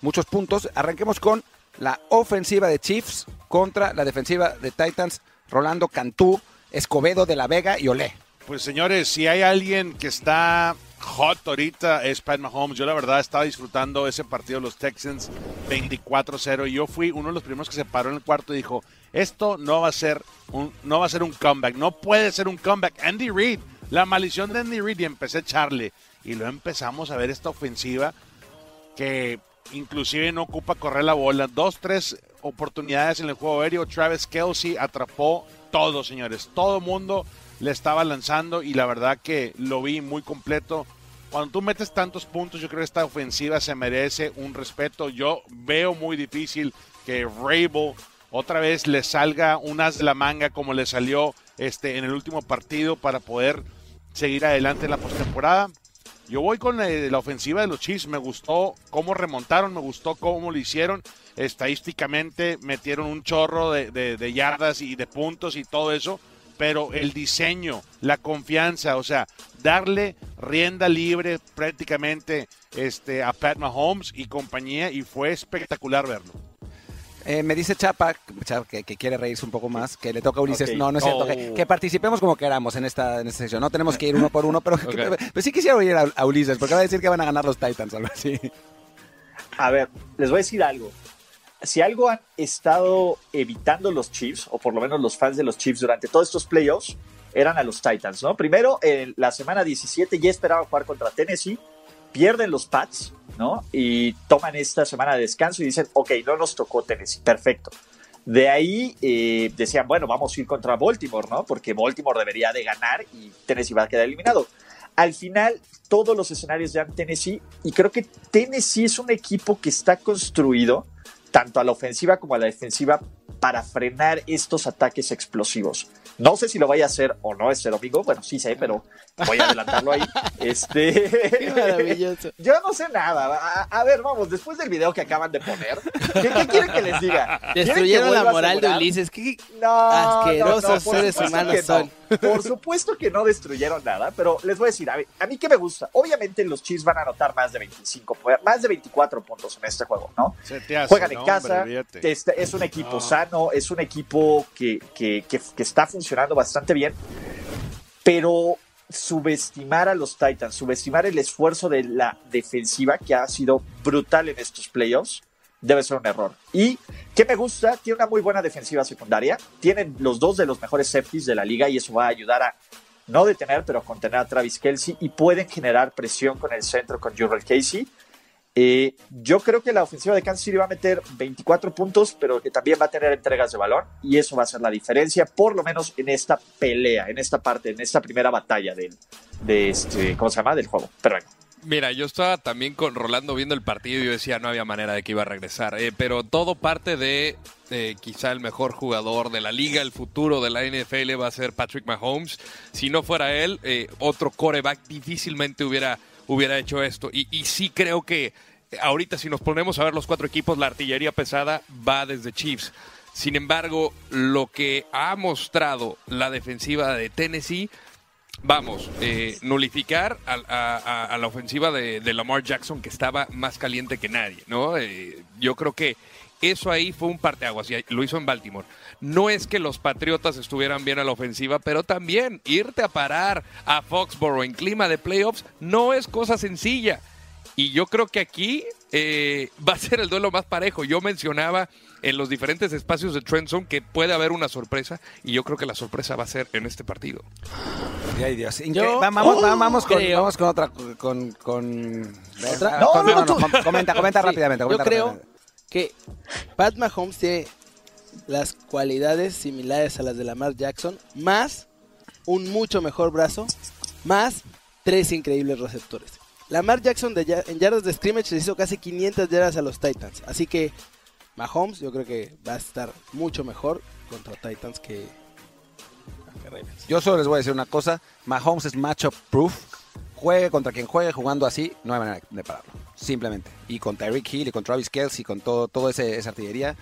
Speaker 1: muchos puntos. Arranquemos con la ofensiva de Chiefs contra la defensiva de Titans, Rolando Cantú, Escobedo de la Vega y Olé.
Speaker 7: Pues señores, si hay alguien que está hot ahorita es Pat Mahomes. Yo la verdad estaba disfrutando ese partido de los Texans 24-0 y yo fui uno de los primeros que se paró en el cuarto y dijo, esto no va a ser un no va a ser un comeback, no puede ser un comeback. Andy Reid, la maldición de Andy Reid y empecé a echarle y luego empezamos a ver esta ofensiva que inclusive no ocupa correr la bola. Dos, tres oportunidades en el juego aéreo. Travis Kelsey atrapó todo, señores. Todo mundo le estaba lanzando y la verdad que lo vi muy completo. Cuando tú metes tantos puntos, yo creo que esta ofensiva se merece un respeto. Yo veo muy difícil que Rabel otra vez le salga un as de la manga como le salió este, en el último partido para poder seguir adelante en la postemporada. Yo voy con eh, la ofensiva de los Chiefs. Me gustó cómo remontaron, me gustó cómo lo hicieron. Estadísticamente metieron un chorro de, de- yardas y de puntos y todo eso. Pero el diseño, la confianza, o sea, darle rienda libre prácticamente este, a Pat Mahomes y compañía y fue espectacular verlo.
Speaker 1: Eh, me dice Chapa, Chapa, que, que quiere reírse un poco más, que le toca a Ulises. No, no es cierto.
Speaker 3: Oh.
Speaker 1: Que, que participemos como queramos en esta, en esta sección. No tenemos que ir uno por uno, pero, pero sí quisiera oír a, a Ulises, porque va a decir que van a ganar los Titans, algo así.
Speaker 4: A ver, les voy a decir algo. Si algo han estado evitando los Chiefs, o por lo menos los fans de los Chiefs durante todos estos playoffs, eran a los Titans, ¿no? Primero, en la semana 17 ya esperaban jugar contra Tennessee, pierden los Pats, ¿no? Y toman esta semana de descanso y dicen, ok, no nos tocó Tennessee, perfecto. De ahí eh, decían, bueno, vamos a ir contra Baltimore, ¿no? Porque Baltimore debería de ganar y Tennessee va a quedar eliminado. Al final, todos los escenarios dan Tennessee y creo que Tennessee es un equipo que está construido tanto a la ofensiva como a la defensiva para frenar estos ataques explosivos. No sé si lo vaya a hacer o no este domingo, bueno, sí sé, pero voy a adelantarlo ahí. Este...
Speaker 2: Qué maravilloso.
Speaker 4: Yo no sé nada. A, a ver, vamos, después del video que acaban de poner, ¿qué, qué quieren que les diga? ¿Quieren que
Speaker 2: Destruyeron la moral de? Ulises. ¿Qué-
Speaker 4: No,
Speaker 2: Asquerosos
Speaker 4: no, no, por
Speaker 2: seres humanos son.
Speaker 4: Por supuesto que no destruyeron nada, pero les voy a decir, a mí, a mí que me gusta. Obviamente los Chiefs van a anotar más de 25, pu- más de 24 puntos en este juego, ¿no?
Speaker 7: Se te hace,
Speaker 4: Juegan en
Speaker 7: no,
Speaker 4: casa, este, es un equipo
Speaker 7: No.
Speaker 4: sano, es un equipo que, que- que- que está funcionando bastante bien, pero subestimar a los Titans, subestimar el esfuerzo de la defensiva que ha sido brutal en estos playoffs, debe ser un error. Y que me gusta, tiene una muy buena defensiva secundaria, tienen los dos de los mejores safeties de la liga y eso va a ayudar a no detener, pero contener a Travis Kelsey y pueden generar presión con el centro, con Jurrell Casey. Eh, yo creo que la ofensiva de Kansas City va a meter 24 puntos, pero que también va a tener entregas de balón y eso va a ser la diferencia, por lo menos en esta pelea, en esta parte, en esta primera batalla del, de este, ¿cómo se llama? Del juego. Pero bueno,
Speaker 3: Mira, yo estaba también con Rolando viendo el partido y yo decía no había manera de que iba a regresar, eh, pero todo parte de eh, quizá el mejor jugador de la liga, el futuro de la NFL va a ser Patrick Mahomes. Si no fuera él, eh, otro coreback difícilmente hubiera, hubiera hecho esto. Y, y sí creo que ahorita si nos ponemos a ver los cuatro equipos, la artillería pesada va desde Chiefs. Sin embargo, lo que ha mostrado la defensiva de Tennessee vamos, eh, nulificar a, a- la ofensiva de, de Lamar Jackson que estaba más caliente que nadie, ¿no? Eh, yo creo que eso ahí fue un parteaguas y lo hizo en Baltimore. No es que los Patriotas estuvieran bien a la ofensiva, pero también irte a parar a Foxborough en clima de playoffs no es cosa sencilla. Y yo creo que aquí eh, va a ser el duelo más parejo. Yo mencionaba en los diferentes espacios de Trend Zone que puede haber una sorpresa y yo creo que la sorpresa va a ser en este partido.
Speaker 1: Ay, Dios.
Speaker 2: Yo-
Speaker 1: vamos, va-
Speaker 2: Oh,
Speaker 1: vamos con,
Speaker 2: creo.
Speaker 1: vamos con otra. Con, con...
Speaker 2: ¿Otra?
Speaker 4: No,
Speaker 1: con-
Speaker 4: no, no,
Speaker 1: com- comenta, comenta
Speaker 2: Sí,
Speaker 1: rápidamente.
Speaker 2: Yo
Speaker 1: comenta
Speaker 2: creo
Speaker 1: rápidamente.
Speaker 2: que Pat Mahomes tiene las cualidades similares a las de Lamar Jackson, más un mucho mejor brazo, más tres increíbles receptores. Lamar Jackson de en yardas de scrimmage le hizo casi 500 yardas a los Titans, así que Mahomes yo creo que va a estar mucho mejor contra Titans que, que Ravens.
Speaker 1: Yo solo les voy a decir una cosa. Mahomes es matchup proof. Juegue contra quien juegue, jugando así, no hay manera de pararlo. Simplemente. Y con Tyreek Hill y con Travis Kelce y con todo, todo ese, esa artillería.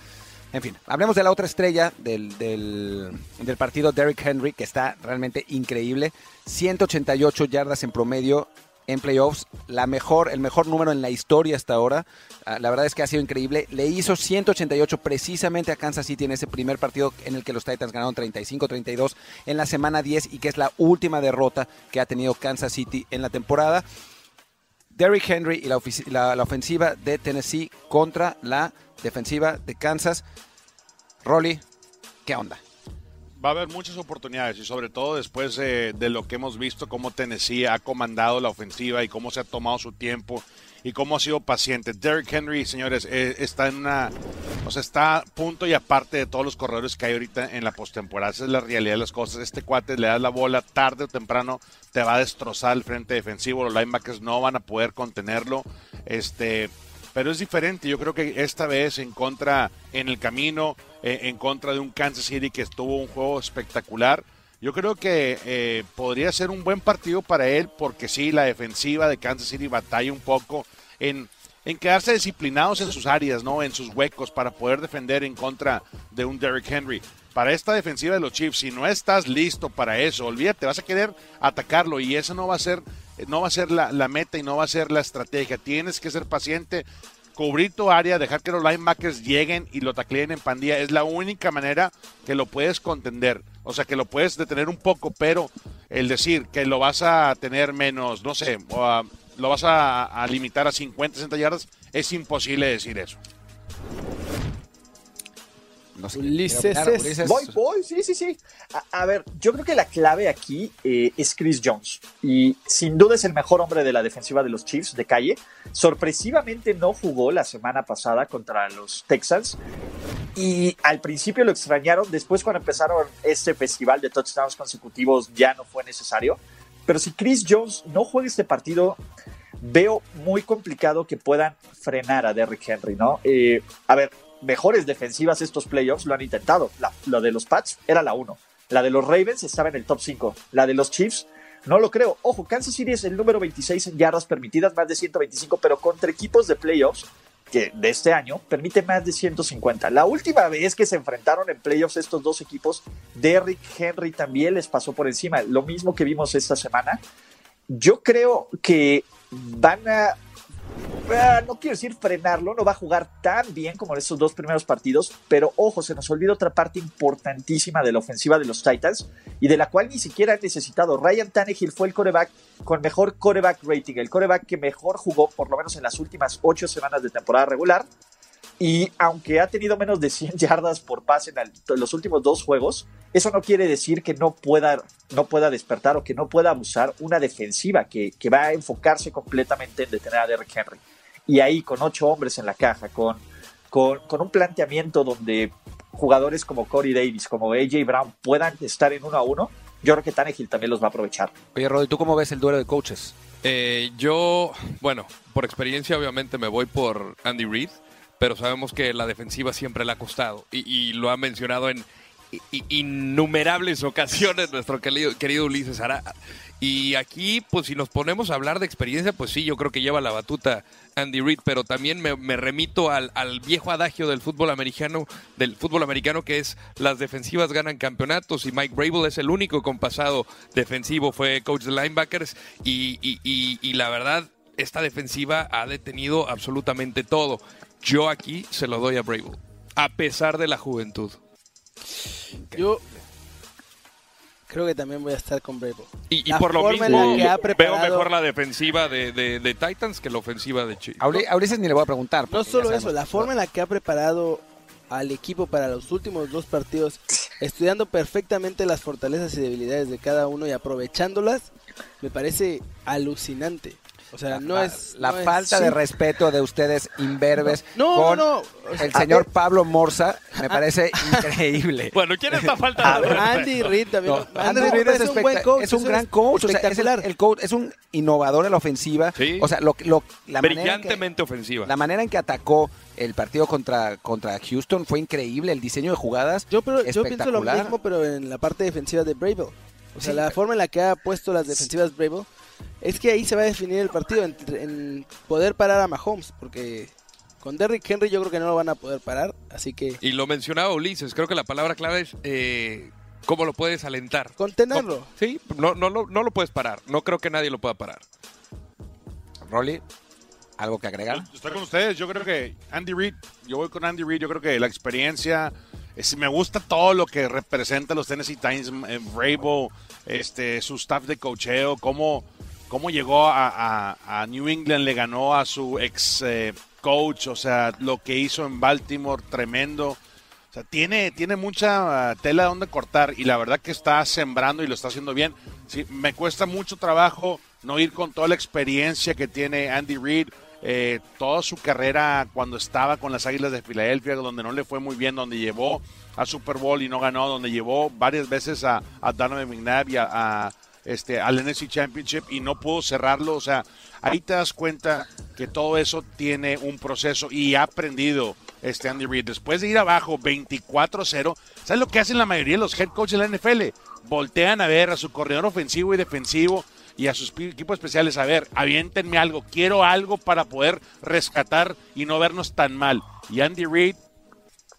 Speaker 1: En fin, hablemos de la otra estrella del, del, del partido, Derrick Henry, que está realmente increíble. 188 yardas en promedio en playoffs, la mejor, el mejor número en la historia hasta ahora. Ah, La verdad es que ha sido increíble. Le hizo 188 precisamente a Kansas City en ese primer partido en el que los Titans ganaron 35-32 en la semana 10 y que es la última derrota que ha tenido Kansas City en la temporada. Derrick Henry y la, la ofensiva de Tennessee contra la defensiva de Kansas. Rolly, ¿qué onda?
Speaker 7: Va a haber muchas oportunidades y sobre todo después eh, de lo que hemos visto, cómo Tennessee ha comandado la ofensiva y cómo se ha tomado su tiempo y cómo ha sido paciente. Derrick Henry, señores, eh, está en una, o sea, está punto y aparte de todos los corredores que hay ahorita en la postemporada. Esa es la realidad de las cosas. Este cuate le das la bola tarde o temprano, te va a destrozar el frente defensivo. Los linebackers no van a poder contenerlo. Este, pero es diferente. Yo creo que esta vez en contra, en el camino, eh, en contra de un Kansas City que estuvo un juego espectacular. Yo creo que eh, podría ser un buen partido para él porque sí, la defensiva de Kansas City batalla un poco en, en quedarse disciplinados en sus áreas, ¿no? En sus huecos para poder defender en contra de un Derrick Henry. Para esta defensiva de los Chiefs, si no estás listo para eso, olvídate, vas a querer atacarlo y eso no va a ser, no va a ser la, meta y no va a ser la estrategia. Tienes que ser paciente, cubrir tu área, dejar que los linebackers lleguen y lo tacleen en pandilla. Es la única manera que lo puedes contender. O sea, que lo puedes detener un poco, pero el decir que lo vas a tener menos, no sé, o a- lo vas a, a limitar a 50, 60 yardas, es imposible decir eso.
Speaker 1: No sé,
Speaker 2: Ulises
Speaker 1: Ulises.
Speaker 4: Voy, voy, sí, sí, sí. A, a ver, yo creo que la clave aquí eh, es Chris Jones. Y sin duda es el mejor hombre de la defensiva de los Chiefs de calle. Sorpresivamente no jugó la semana pasada contra los Texans. Y al principio lo extrañaron. Después, cuando empezaron este festival de touchdowns consecutivos, ya no fue necesario. Pero si Chris Jones no juega este partido, veo muy complicado que puedan frenar a Derrick Henry, ¿no? Eh, a ver, mejores defensivas estos playoffs lo han intentado. La, de los Pats era la 1. La de los Ravens estaba en el top 5. La de los Chiefs, no lo creo. Ojo, Kansas City es el número 26 en yardas permitidas, más de 125, pero contra equipos de playoffs que de este año permite más de 150. La última vez que se enfrentaron en playoffs estos dos equipos, Derrick Henry también les pasó por encima. Lo mismo que vimos esta semana. Yo creo que van a ah, no quiero decir frenarlo, no va a jugar tan bien como en estos dos primeros partidos, pero ojo, se nos olvida otra parte importantísima de la ofensiva de los Titans y de la cual ni siquiera han necesitado. Ryan Tannehill fue el coreback con mejor coreback rating, el coreback que mejor jugó por lo menos en las últimas ocho semanas de temporada regular. Y aunque ha tenido menos de 100 yardas por pase en, el- en los últimos dos juegos, eso no quiere decir que no pueda, no pueda despertar o que no pueda abusar una defensiva que, que va a enfocarse completamente en detener a Derrick Henry. Y ahí con ocho hombres en la caja, con, con, con un planteamiento donde jugadores como Corey Davis, como AJ Brown puedan estar en uno a uno, yo creo que Tannehill también los va a aprovechar.
Speaker 1: Oye, Rodri, ¿tú cómo ves el duelo de coaches?
Speaker 3: Eh, yo, bueno, por experiencia obviamente me voy por Andy Reid, pero sabemos que la defensiva siempre le ha costado y, lo ha mencionado en innumerables ocasiones nuestro querido, querido Ulises Ara. Y aquí, pues si nos ponemos a hablar de experiencia, pues sí, yo creo que lleva la batuta Andy Reid, pero también me, remito al, al viejo adagio del fútbol americano, del fútbol americano que es las defensivas ganan campeonatos y Mike Brable es el único con pasado defensivo, fue coach de linebackers y la verdad, esta defensiva ha detenido absolutamente todo. Yo aquí se lo doy a Brable, a pesar de la juventud.
Speaker 2: Yo Creo que también voy a estar con Bravo.
Speaker 3: Y, por lo mismo, veo mejor la defensiva de, de- de Titans que la ofensiva de Chiefs.
Speaker 1: A Uli- a Ulises ni le voy a preguntar.
Speaker 2: No solo eso, la forma en la que ha preparado al equipo para los últimos dos partidos, estudiando perfectamente las fortalezas y debilidades de cada uno y aprovechándolas, me parece alucinante. O sea, no
Speaker 1: la,
Speaker 2: es...
Speaker 1: la
Speaker 2: no es-
Speaker 1: falta de
Speaker 2: sí.
Speaker 1: respeto de ustedes imberbes
Speaker 2: No,
Speaker 1: con
Speaker 2: no, no. O sea,
Speaker 1: el señor Pablo Morza me parece increíble.
Speaker 3: Bueno, ¿quién está falta de respeto?
Speaker 2: Andy Reid también.
Speaker 1: No,
Speaker 2: Andy
Speaker 1: Andy
Speaker 2: Reid es un buen coach.
Speaker 1: es un gran coach, o sea, es, el, coach, es un innovador en la ofensiva.
Speaker 3: Sí.
Speaker 1: O sea, lo, lo- la, manera en que,
Speaker 3: Brillantemente ofensiva.
Speaker 1: la manera en que atacó el partido contra, contra Houston fue increíble. El diseño de jugadas,
Speaker 2: Yo, pero, yo pienso lo mismo, pero en la parte defensiva de Bravo. O sea,
Speaker 1: Sí,
Speaker 2: la forma en la que ha puesto las defensivas Bravo es que ahí se va a definir el partido en, en poder parar a Mahomes, porque con Derrick Henry yo creo que no lo van a poder parar, así que
Speaker 3: Y lo mencionaba Ulises, creo que la palabra clave es eh, cómo lo puedes alentar.
Speaker 2: contenerlo.
Speaker 3: ¿Cómo? Sí, no, no, lo- no lo puedes parar. No creo que nadie lo pueda parar.
Speaker 1: Rolly, ¿algo que agregar?
Speaker 7: Yo Estoy con ustedes. Yo creo que Andy Reid, yo voy con Andy Reid. Yo creo que la experiencia, es- me gusta todo lo que representa los Tennessee Titans, eh, Vrabel, este, su staff de cocheo, cómo, cómo llegó a, New England, le ganó a su ex eh, coach, o sea, lo que hizo en Baltimore, tremendo. O sea, tiene, tiene mucha ah, tela donde cortar y la verdad que está sembrando y lo está haciendo bien. Sí, me cuesta mucho trabajo no ir con toda la experiencia que tiene Andy Reid, eh, toda su carrera cuando estaba con las Águilas de Filadelfia, donde no le fue muy bien, donde llevó a Super Bowl y no ganó, donde llevó varias veces a, a Donovan McNabb y a, este, al NFC Championship y no pudo cerrarlo. O sea, ahí te das cuenta que todo eso tiene un proceso y ha aprendido este Andy Reid. Después de ir abajo 24-0, ¿sabes lo que hacen la mayoría de los head coaches de la NFL? Voltean a ver a su corredor ofensivo y defensivo y a sus equipos especiales. A ver, aviéntenme algo, quiero algo para poder rescatar y no vernos tan mal. Y Andy Reid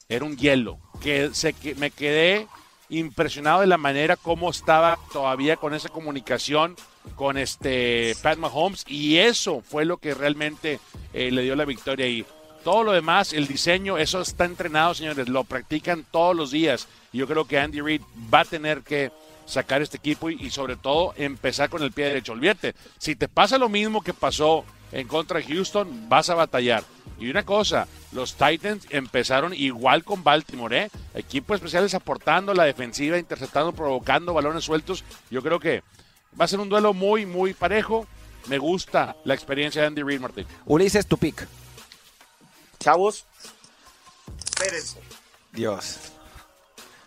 Speaker 7: era un hielo. Que, se, que me quedé impresionado de la manera como estaba todavía con esa comunicación con este Pat Mahomes y eso fue lo que realmente eh, le dio la victoria ahí. Todo lo demás, el diseño, eso está entrenado, señores, lo practican todos los días. Yo creo que Andy Reid va a tener que sacar este equipo y, y sobre todo empezar con el pie derecho. Olvídate, si te pasa lo mismo que pasó en contra de Houston, vas a batallar. Y una cosa, los Titans empezaron igual con Baltimore, ¿eh? Equipos especiales aportando la defensiva, interceptando, provocando balones sueltos. Yo creo que va a ser un duelo muy, muy parejo. Me gusta la experiencia de Andy Reid, Martín.
Speaker 1: Ulises, tu pick.
Speaker 4: Chavos, espérense.
Speaker 1: Dios.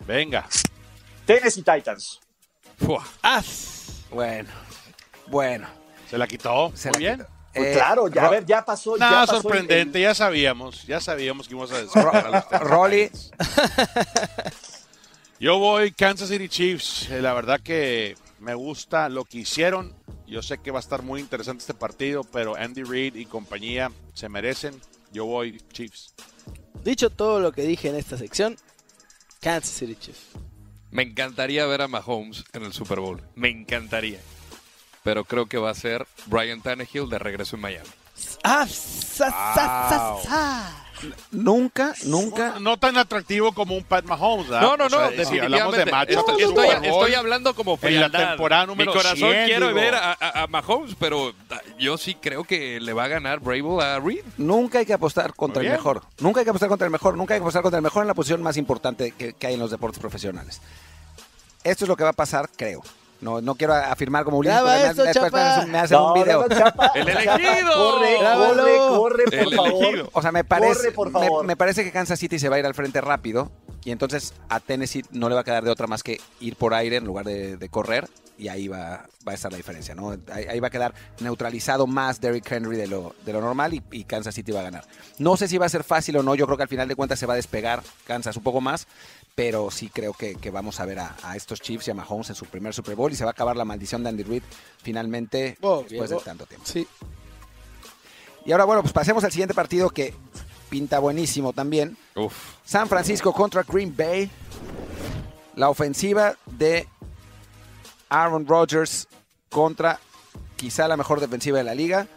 Speaker 7: Venga.
Speaker 4: Tennessee Titans.
Speaker 3: Fua.
Speaker 1: Bueno. Bueno.
Speaker 7: Se la quitó.
Speaker 1: Se
Speaker 7: Muy
Speaker 1: la
Speaker 7: bien.
Speaker 1: quito.
Speaker 4: Pues
Speaker 1: Eh,
Speaker 4: claro, ya,
Speaker 1: Ro-
Speaker 4: a ver, ya pasó. ya
Speaker 7: Nada
Speaker 4: pasó el-
Speaker 7: sorprendente, ya sabíamos. Ya sabíamos que íbamos a Tennessee
Speaker 1: Rolly.
Speaker 7: Yo voy Kansas City Chiefs. Eh, la verdad que me gusta lo que hicieron. Yo sé que va a estar muy interesante este partido, pero Andy Reid y compañía se merecen. Yo voy Chiefs.
Speaker 2: Dicho todo lo que dije en esta sección, Kansas City Chiefs.
Speaker 3: Me encantaría ver a Mahomes en el Super Bowl. Me encantaría. Pero creo que va a ser Brian Tannehill de regreso en Miami.
Speaker 2: Ah, sa, sa, sa, sa.
Speaker 1: Nunca, nunca.
Speaker 7: No tan atractivo como un Pat Mahomes. ¿verdad?
Speaker 3: No, no,
Speaker 7: O sea,
Speaker 3: no,
Speaker 7: si hablamos de
Speaker 3: definitivamente.
Speaker 7: matchup
Speaker 3: Estoy, hablando como
Speaker 7: en la
Speaker 3: frialdad.
Speaker 7: temporada número
Speaker 3: Mi corazón
Speaker 7: 100,
Speaker 3: quiere
Speaker 7: digo.
Speaker 3: ver a, a- a Mahomes, pero ah, yo sí creo que le va a ganar Bravo a Reed.
Speaker 1: Nunca hay que apostar contra el mejor. Nunca hay que apostar contra el mejor. Nunca hay que apostar contra el mejor en la posición más importante que, que hay en los deportes profesionales. Esto es lo que va a pasar, creo. No, no quiero afirmar como Ulises,
Speaker 2: Graba
Speaker 1: porque me, después
Speaker 2: Chapa.
Speaker 1: hacen- me hacen un video.
Speaker 4: no, Chapa,
Speaker 3: ¡El
Speaker 4: Chapa,
Speaker 3: elegido!
Speaker 4: Corre,
Speaker 2: Grábalo.
Speaker 4: corre, corre, por
Speaker 3: El
Speaker 4: favor.
Speaker 3: elegido.
Speaker 1: O sea, me parece,
Speaker 4: Corre, por
Speaker 1: me,
Speaker 4: favor.
Speaker 1: me parece que Kansas City se va a ir al frente rápido y entonces a Tennessee no le va a quedar de otra más que ir por aire en lugar de, de correr y ahí va, va a estar la diferencia, ¿no? Ahí, ahí va a quedar neutralizado más Derrick Henry de lo, de lo normal y, y Kansas City va a ganar. No sé si va a ser fácil o no, yo creo que al final de cuentas se va a despegar Kansas un poco más, pero sí creo que, que vamos a ver a, a estos Chiefs y a Mahomes en su primer Super Bowl y se va a acabar la maldición de Andy Reid finalmente
Speaker 2: Oh,
Speaker 1: después
Speaker 2: bien.
Speaker 1: de tanto tiempo.
Speaker 2: Sí.
Speaker 1: Y ahora, bueno, pues pasemos al siguiente partido que pinta buenísimo también.
Speaker 3: Uf.
Speaker 1: San Francisco contra Green Bay. La ofensiva de Aaron Rodgers contra quizá la mejor defensiva de la liga.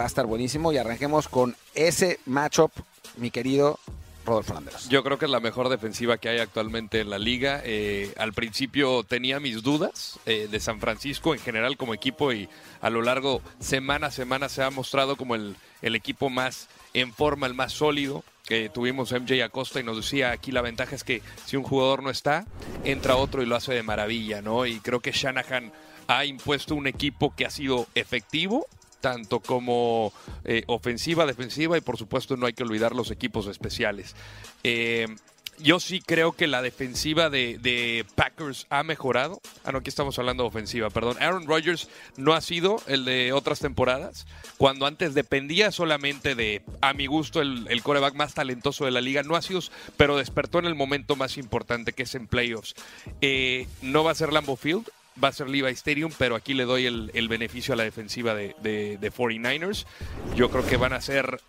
Speaker 1: Va a estar buenísimo y arranquemos con ese matchup, mi querido Rodolfo Landeros.
Speaker 3: Yo creo que es la mejor defensiva que hay actualmente en la liga. Eh, al principio tenía mis dudas eh, de San Francisco en general como equipo y a lo largo, semana a semana, se ha mostrado como el, el equipo más en forma, el más sólido. Que tuvimos MJ Acosta y nos decía aquí la ventaja es que si un jugador no está, entra otro y lo hace de maravilla, ¿no? Y creo que Shanahan ha impuesto un equipo que ha sido efectivo, tanto como eh, ofensiva, defensiva y por supuesto no hay que olvidar los equipos especiales. Eh, yo sí creo que la defensiva de, Packers ha mejorado. Ah, no, aquí estamos hablando de ofensiva, perdón. Aaron Rodgers no ha sido el de otras temporadas, cuando antes dependía solamente de, a mi gusto, el, el coreback más talentoso de la liga. No ha sido, pero despertó en el momento más importante, que es en playoffs. Eh, no va a ser Lambeau Field, va a ser Levi Stadium, pero aquí le doy el, el beneficio a la defensiva de, de, de, 49ers. Yo creo que van a ser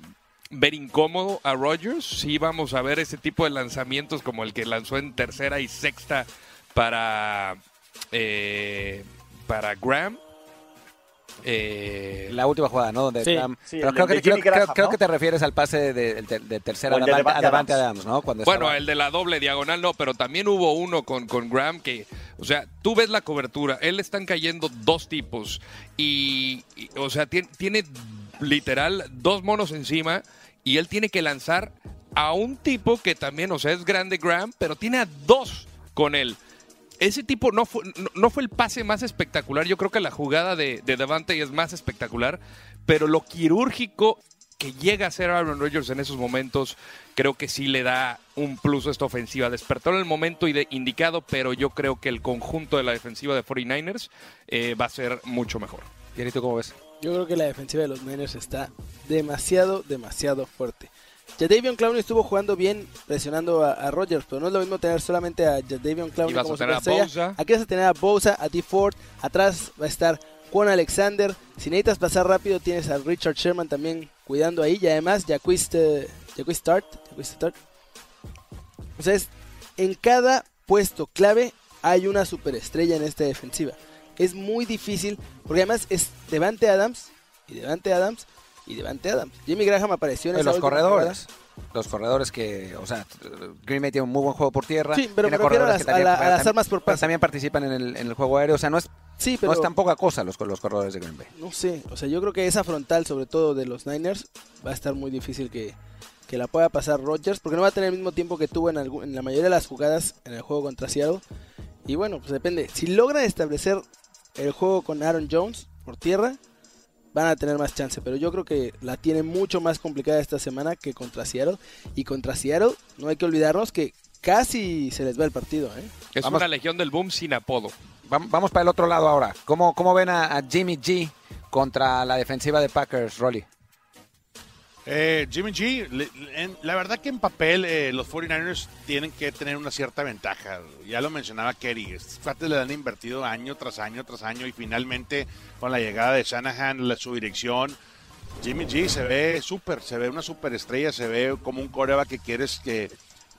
Speaker 3: ver incómodo a Rodgers. Sí vamos a ver ese tipo de lanzamientos como el que lanzó en tercera y sexta para, eh, para Graham.
Speaker 1: Eh, la última jugada, ¿no? Donde sí, Graham, sí, pero creo, que, creo, Graham, creo, ¿no? que, te refieres al pase de, de, de tercera
Speaker 4: de
Speaker 1: Adams, ¿no?
Speaker 3: Cuando bueno, estaba... el de la doble diagonal no, pero también hubo uno con, con Graham que, o sea, tú ves la cobertura, él le están cayendo dos tipos y, y o sea, tiene, tiene literal dos monos encima y él tiene que lanzar a un tipo que también, o sea, es grande Graham, pero tiene a dos con él. Ese tipo no fue, no, no fue el pase más espectacular. Yo creo que la jugada de, de Devante es más espectacular, pero lo quirúrgico que llega a ser Aaron Rodgers en esos momentos, creo que sí le da un plus a esta ofensiva. Despertó en el momento indicado, pero yo creo que el conjunto de la defensiva de 49ers eh, va a ser mucho mejor.
Speaker 1: ¿Y tú cómo ves?
Speaker 2: Yo creo que la defensiva de los Niners está demasiado, demasiado fuerte. Jadavion Clowney estuvo jugando bien presionando a, a, Rodgers, pero no es lo mismo tener solamente a Jadavion Clowney
Speaker 3: como a tener a Bosa.
Speaker 2: Aquí vas a tener a Bosa, a D Ford, atrás va a estar Juan Alexander. Si necesitas pasar rápido, tienes a Richard Sherman también cuidando ahí. Y además, Jacquist, uh, Start. Start. O sea, es, en cada puesto clave hay una superestrella en esta defensiva. Es muy difícil, porque además es Devante Adams y Devante Adams y Devante Adams. Jimmy Graham apareció en
Speaker 1: esa los corredores. Los corredores que, o sea, Green Bay tiene un muy buen juego por tierra.
Speaker 2: Sí, pero me refiero a las,
Speaker 1: también,
Speaker 2: a, la, a las armas por pase.
Speaker 1: También participan en el, en el, juego aéreo. O sea, no es,
Speaker 2: sí, pero,
Speaker 1: no es tan poca cosa los, los corredores de Green Bay.
Speaker 2: No sé, o sea, yo creo que esa frontal, sobre todo de los Niners, va a estar muy difícil que, que la pueda pasar Rodgers, porque no va a tener el mismo tiempo que tuvo en, algún, en la mayoría de las jugadas en el juego contra Seattle. Y bueno, pues depende. Si logran establecer el juego con Aaron Jones por tierra, van a tener más chance. Pero yo creo que la tiene mucho más complicada esta semana que contra Seattle. Y contra Seattle, no hay que olvidarnos que casi se les va el partido. ¿eh?
Speaker 3: Es vamos, una legión del boom sin apodo.
Speaker 1: Vamos, para el otro lado ahora. ¿Cómo, cómo ven a, a, Jimmy G contra la defensiva de Packers, Rolly?
Speaker 7: Eh, Jimmy G, la verdad que en papel eh, los 49ers tienen que tener una cierta ventaja. Ya lo mencionaba Kerry, Fíjate, le han invertido año tras año tras año y finalmente con la llegada de Shanahan, su dirección, Jimmy G se ve súper, se ve una superestrella, se ve como un coreback que quieres que,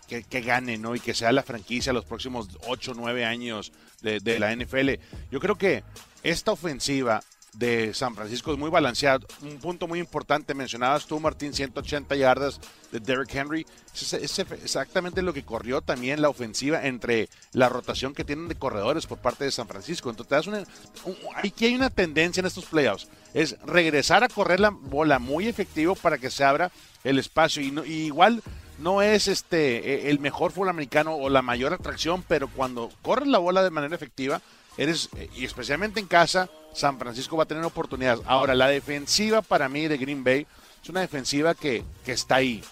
Speaker 7: que, gane, ¿no? Y que sea la franquicia los próximos 8 o 9 años de la NFL. Yo creo que esta ofensiva de San Francisco es muy balanceado. Un punto muy importante, mencionabas tú, Martín, 180 yardas de Derrick Henry. Es, es, exactamente lo que corrió también la ofensiva entre la rotación que tienen de corredores por parte de San Francisco. Entonces, te aquí hay una tendencia en estos playoffs. Es regresar a correr la bola muy efectivo para que se abra el espacio. Y, no, igual no es este el mejor fútbol americano o la mayor atracción, pero cuando corres la bola de manera efectiva, eres, y especialmente en casa, San Francisco va a tener oportunidades. Ahora, la defensiva para mí de Green Bay es una defensiva que, que está ahí.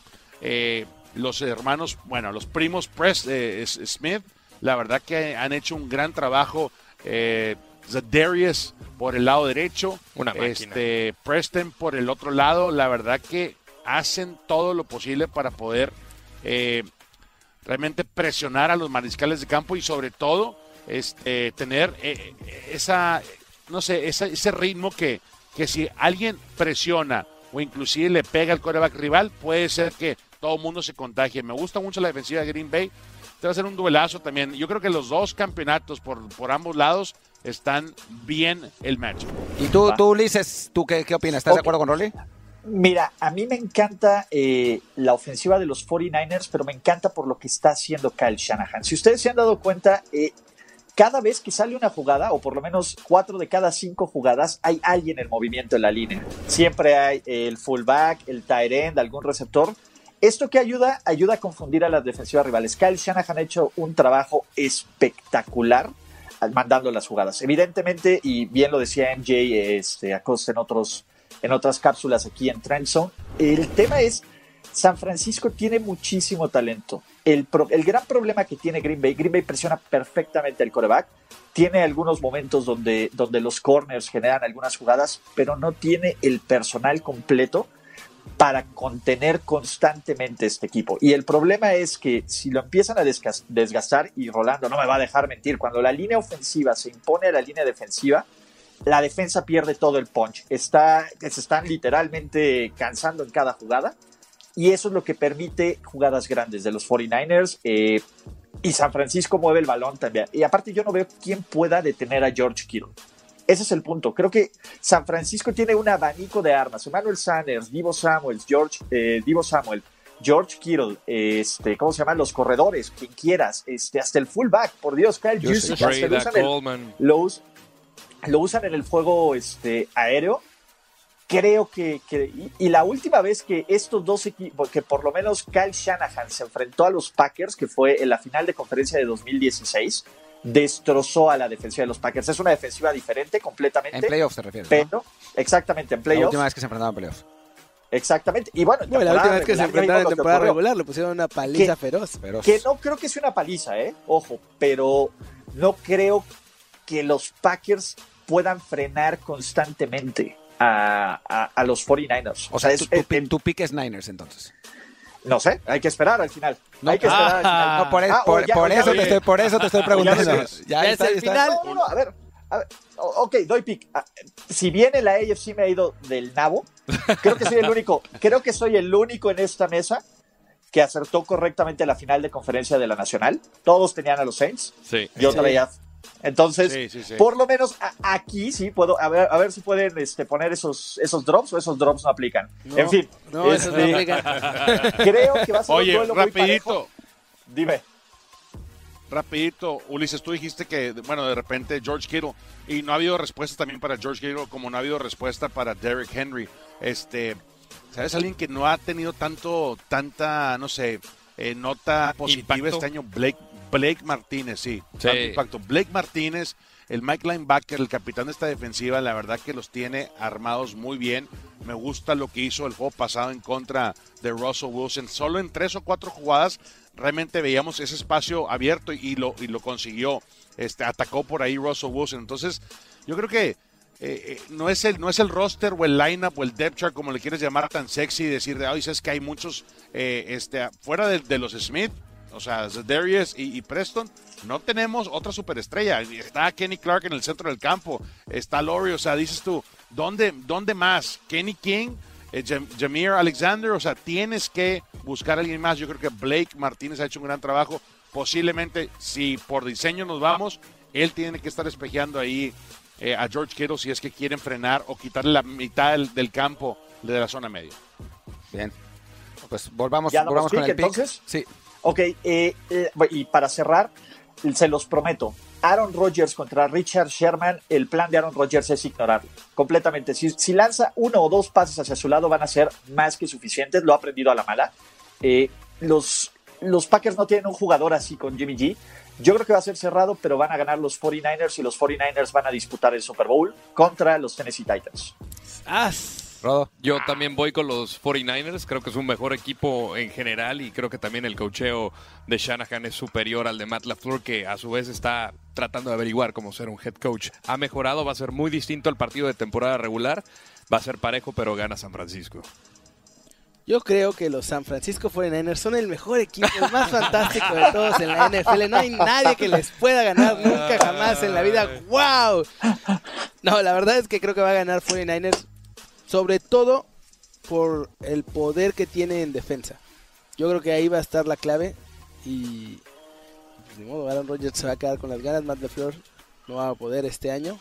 Speaker 7: Eh, los hermanos, bueno, los primos Press, eh, Smith, la verdad que han hecho un gran trabajo. Eh, Darius por el lado derecho,
Speaker 3: una
Speaker 7: este Preston por el otro lado, la verdad que hacen todo lo posible para poder eh, realmente presionar a los mariscales de campo y sobre todo este, tener eh, esa, no sé, esa, ese ritmo que, que si alguien presiona o inclusive le pega al coreback rival, puede ser que todo el mundo se contagie. Me gusta mucho la defensiva de Green Bay. Te va a ser un duelazo también. Yo creo que los dos campeonatos por, por ambos lados están bien el match.
Speaker 1: ¿Y tú, tú Ulises, tú qué, qué opinas? ¿Estás okay. de acuerdo con Rolly?
Speaker 4: Mira, a mí me encanta eh, la ofensiva de los 49ers, pero me encanta por lo que está haciendo Kyle Shanahan. Si ustedes se han dado cuenta, eh, cada vez que sale una jugada, o por lo menos cuatro de cada cinco jugadas, hay alguien en movimiento en la línea. Siempre hay el fullback, el tight end, algún receptor. ¿Esto que ayuda? Ayuda a confundir a las defensivas rivales. Kyle Shanahan ha hecho un trabajo espectacular mandando las jugadas. Evidentemente, y bien lo decía MJ este, Acosta en, otros, en otras cápsulas aquí en Trend Zone, el tema es, San Francisco tiene muchísimo talento. El, gran problema que tiene Green Bay, Green Bay presiona perfectamente al coreback, tiene algunos momentos donde, donde los corners generan algunas jugadas, pero no tiene el personal completo para contener constantemente este equipo. Y el problema es que si lo empiezan a desgastar, y Rolando no me va a dejar mentir, cuando la línea ofensiva se impone a la línea defensiva, la defensa pierde todo el punch. Está, se están literalmente cansando en cada jugada. Y eso es lo que permite jugadas grandes de los 49ers. Eh, y San Francisco mueve el balón también. Y aparte yo no veo quién pueda detener a George Kittle. Ese es el punto. Creo que San Francisco tiene un abanico de armas. Emmanuel Sanders, Divo Samuels, George, eh, Divo Samuel, George Kittle, este, ¿cómo se llaman? Los corredores, quien quieras, este, hasta el fullback, por Dios, Kyle Juszczyk, lo usan, el, lo, usan en el fuego este, aéreo. Creo que, que y, la última vez que estos dos equipos, que por lo menos Kyle Shanahan se enfrentó a los Packers, que fue en la final de conferencia de 2016, destrozó a la defensiva de los Packers. Es una defensiva diferente completamente.
Speaker 1: En playoffs se refiere.
Speaker 4: Pero, exactamente, en playoffs. La
Speaker 1: última vez que se enfrentaron en playoffs.
Speaker 4: Exactamente. Y bueno,
Speaker 2: la última vez que se enfrentaron en temporada regular le pusieron una paliza feroz.
Speaker 4: Que no creo que sea una paliza, ¿eh? Ojo, pero no creo que los Packers puedan frenar constantemente a, a, los 49ers.
Speaker 1: O, sea, es, tu, tu pick es Niners entonces.
Speaker 4: No sé, hay que esperar al final. hay que esperar al final.
Speaker 1: No, por, eso te estoy, por eso te estoy preguntando.
Speaker 2: Ya, está, el final.
Speaker 4: No, no, a ver, a ver. Ok, doy pick. Ah, si viene la AFC me ha ido del nabo, creo que soy el único, creo que soy el único en esta mesa que acertó correctamente la final de conferencia de la Nacional. Todos tenían a los Saints.
Speaker 3: Sí.
Speaker 4: Yo traía entonces, por lo menos aquí sí puedo, a ver, a ver si pueden este, poner esos, esos drops o esos drops no aplican. en fin.
Speaker 2: No, esos no este, aplican.
Speaker 4: Creo que va a ser
Speaker 7: Oye,
Speaker 4: un duelo
Speaker 7: rapidito.
Speaker 4: Dime.
Speaker 7: Rapidito, Ulises, tú dijiste que, bueno, de repente George Kittle, y no ha habido respuesta también para George Kittle, como no ha habido respuesta para Derrick Henry. Este, ¿sabes? Alguien que no ha tenido tanto, tanta, no sé, eh, nota positiva este año, Blake, Blake Martínez, sí. Impacto. Blake Martínez, el Mike Linebacker, el capitán de esta defensiva, la verdad que los tiene armados muy bien. Me gusta lo que hizo el juego pasado en contra de Russell Wilson. Solo en tres o cuatro jugadas realmente veíamos ese espacio abierto y lo, y lo consiguió. Este, atacó por ahí Russell Wilson. Entonces, yo creo que eh, eh, no, es el, no es el roster o el lineup o el depth chart, como le quieres llamar, tan sexy y decir de, ay, es que hay muchos eh, este, fuera de, de los Smith o sea, Darius y, Preston, no tenemos otra superestrella. Está Kenny Clark en el centro del campo, está Laurie, o sea, dices tú, ¿dónde, dónde más? Kenny King, eh, Jameer Alexander, o sea, tienes que buscar a alguien más. Yo creo que Blake Martínez ha hecho un gran trabajo. Posiblemente, si por diseño nos vamos, él tiene que estar espejeando ahí eh, a George Kittle si es que quieren frenar o quitarle la mitad del, campo de la zona media.
Speaker 1: Bien. Pues volvamos, volvamos con el
Speaker 4: entonces.
Speaker 1: Sí.
Speaker 4: Ok, eh, eh, y para cerrar, se los prometo, Aaron Rodgers contra Richard Sherman, el plan de Aaron Rodgers es ignorarlo completamente. Si, lanza uno o dos pases hacia su lado van a ser más que suficientes, lo ha aprendido a la mala. Eh, los, los Packers no tienen un jugador así con Jimmy G. Yo creo que va a ser cerrado, pero van a ganar los 49ers y los 49ers van a disputar el Super Bowl contra los Tennessee Titans.
Speaker 3: Yo también voy con los 49ers. Creo que es un mejor equipo en general y creo que también el cocheo de Shanahan es superior al de Matt LaFleur, que a su vez está tratando de averiguar cómo ser un head coach. Ha mejorado, va a ser muy distinto al partido de temporada regular. Va a ser parejo, pero gana San Francisco.
Speaker 2: Yo creo que los San Francisco 49ers son el mejor equipo, el más fantástico de todos en la NFL. No hay nadie que les pueda ganar nunca jamás en la vida. ¡Wow! No, la verdad es que creo que va a ganar 49ers sobre todo por el poder que tiene en defensa. Yo creo que ahí va a estar la clave. Y pues, de modo, Aaron Rodgers se va a quedar con las ganas. Matt LeFleur no va a poder este año.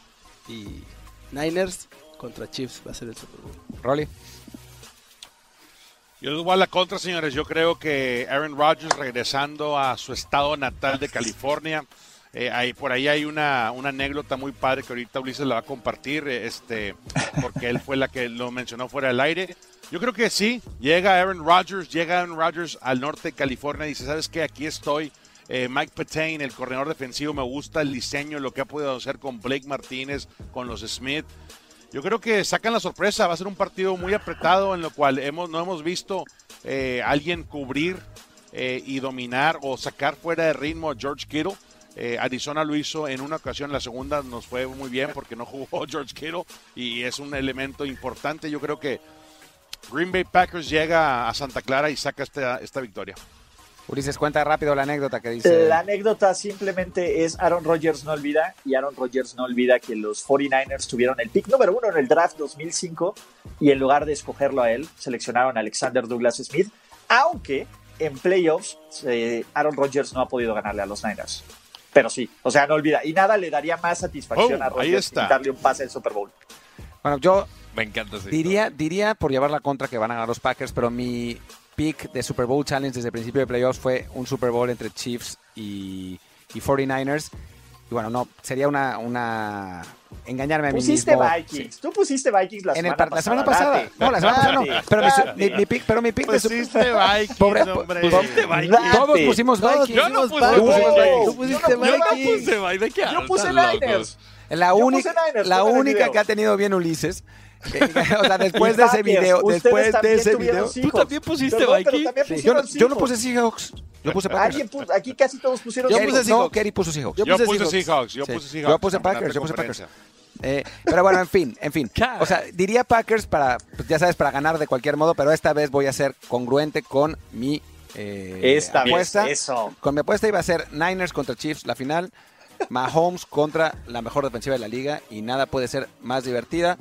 Speaker 2: Y Niners contra Chiefs va a ser el Super Bowl.
Speaker 1: Rolly.
Speaker 7: Yo les voy a la contra, señores. Yo creo que Aaron Rodgers regresando a su estado natal de California. Eh, por ahí hay una, una anécdota muy padre que ahorita Ulises la va a compartir, eh, este, porque él fue la que lo mencionó fuera del aire. Yo creo que sí, llega Aaron Rodgers, llega Aaron Rodgers al norte de California y dice, ¿sabes qué? Aquí estoy. Eh, Mike Petain, el corredor defensivo, me gusta el diseño, lo que ha podido hacer con Blake Martínez, con los Smith. Yo creo que sacan la sorpresa, va a ser un partido muy apretado en lo cual hemos, no hemos visto eh, alguien cubrir eh, y dominar o sacar fuera de ritmo a George Kittle. Eh, Arizona lo hizo en una ocasión, la segunda nos fue muy bien porque no jugó George Kittle y es un elemento importante. Yo creo que Green Bay Packers llega a Santa Clara y saca esta, esta victoria.
Speaker 1: Ulises, cuenta rápido la anécdota que dice.
Speaker 4: La anécdota simplemente es Aaron Rodgers no olvida y Aaron Rodgers no olvida que los 49ers tuvieron el pick número uno en el draft 2005 y en lugar de escogerlo a él, seleccionaron a Alexander Douglas Smith, aunque en playoffs eh, Aaron Rodgers no ha podido ganarle a los Niners. Pero sí, o sea, no olvida. Y nada le daría más satisfacción
Speaker 7: Oh,
Speaker 4: a Rodgers darle un pase al Super Bowl.
Speaker 1: Bueno, yo
Speaker 3: Me encanta
Speaker 1: diría, diría por llevar la contra que van a ganar los Packers, pero mi pick de Super Bowl Challenge desde el principio de playoffs fue un Super Bowl entre Chiefs y, y 49ers. Y bueno, no, sería una, una engañarme a mí
Speaker 4: Pusiste
Speaker 1: mismo.
Speaker 4: Vikings. Tú pusiste Vikings la
Speaker 1: En el
Speaker 4: semana
Speaker 1: par-
Speaker 4: pasada.
Speaker 1: la semana pasada.
Speaker 4: date.
Speaker 1: No, la semana pasada no. Pero mi, su-
Speaker 4: Date.
Speaker 1: mi, mi pick, pero mi pick de Super
Speaker 7: Pusiste Vikings,
Speaker 1: Pobre-
Speaker 7: hombre.
Speaker 3: Pusiste Vikings.
Speaker 1: Todos pusimos Vikings.
Speaker 3: Yo no puse
Speaker 2: Vikings.
Speaker 4: Vikings.
Speaker 2: Tú pusiste
Speaker 4: Yo no- yo no
Speaker 2: Vikings.
Speaker 3: puse, Mike, ¿de qué
Speaker 4: Yo puse Niners.
Speaker 1: La única, la
Speaker 4: el
Speaker 1: única que ha tenido bien Ulises. o sea, después de ese video, después de ese video.
Speaker 3: ¿Tú también pusiste
Speaker 4: también
Speaker 1: Sí, yo, no, yo no puse Seahawks. Yo puse Packers.
Speaker 4: Puso- aquí casi todos pusieron
Speaker 2: Yo puse
Speaker 1: no,
Speaker 2: Seahawks.
Speaker 1: Kerry puso Seahawks.
Speaker 2: Yo
Speaker 7: Yo
Speaker 2: puse Seahawks.
Speaker 7: Seahawks, yo puse Seahawks.
Speaker 1: Yo puse Packers, yo puse Packers. Eh, pero bueno, en fin, en fin. O sea, diría Packers para, pues, ya sabes, para ganar de cualquier modo, pero esta vez voy a ser congruente con mi eh,
Speaker 4: Esta vez,
Speaker 1: apuesta.
Speaker 4: eso.
Speaker 1: Con mi apuesta iba a ser Niners contra Chiefs la final, Mahomes contra la mejor defensiva de la liga y nada puede ser más divertida.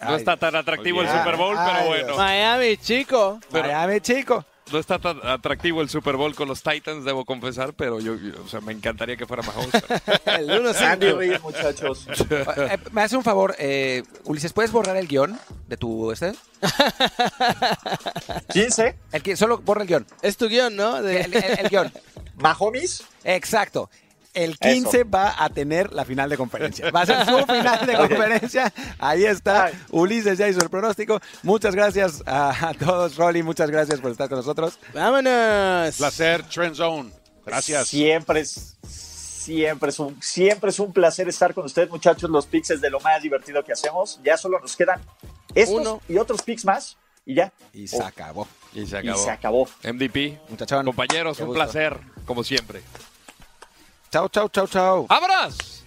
Speaker 3: No está tan atractivo el. Super Bowl,
Speaker 1: Ay,
Speaker 3: pero bueno.
Speaker 2: Miami, chico.
Speaker 3: pero-
Speaker 1: Miami, chico.
Speaker 3: No está tan atractivo el Super Bowl con los Titans, debo confesar, pero yo, yo- o sea, me encantaría que fuera Mahomes.
Speaker 2: El 1
Speaker 4: Andy Reid, muchachos.
Speaker 1: Eh, me hace un favor, eh, Ulises, ¿puedes borrar el guion de tu este?
Speaker 4: 15.
Speaker 1: El que, solo borra el guion.
Speaker 2: Es tu guion, ¿no? De-
Speaker 1: El, el- el guion.
Speaker 4: Mahomes.
Speaker 1: Exacto. El 15 va a tener la final de conferencia. Va a ser su final de conferencia. Ahí está.
Speaker 4: Ay.
Speaker 1: Ulises ya hizo el pronóstico. Muchas gracias a, a todos, Rolly. Muchas gracias por estar con nosotros.
Speaker 2: Vámonos.
Speaker 7: Placer, Trend Zone. Gracias.
Speaker 4: Siempre es, siempre es, un, siempre es un placer estar con ustedes, muchachos. Los picks es de lo más divertido que hacemos. Ya solo nos quedan estos
Speaker 2: Uno.
Speaker 4: y otros picks más. Y ya.
Speaker 1: Y se
Speaker 4: Oh,
Speaker 1: acabó.
Speaker 3: y se
Speaker 4: y
Speaker 3: acabó.
Speaker 4: se acabó.
Speaker 3: MVP.
Speaker 1: Muchachón.
Speaker 3: Compañeros,
Speaker 1: Qué
Speaker 3: un
Speaker 1: gusto.
Speaker 3: placer, como siempre.
Speaker 1: Chao, chao, chao, chao.
Speaker 3: ¡Abras!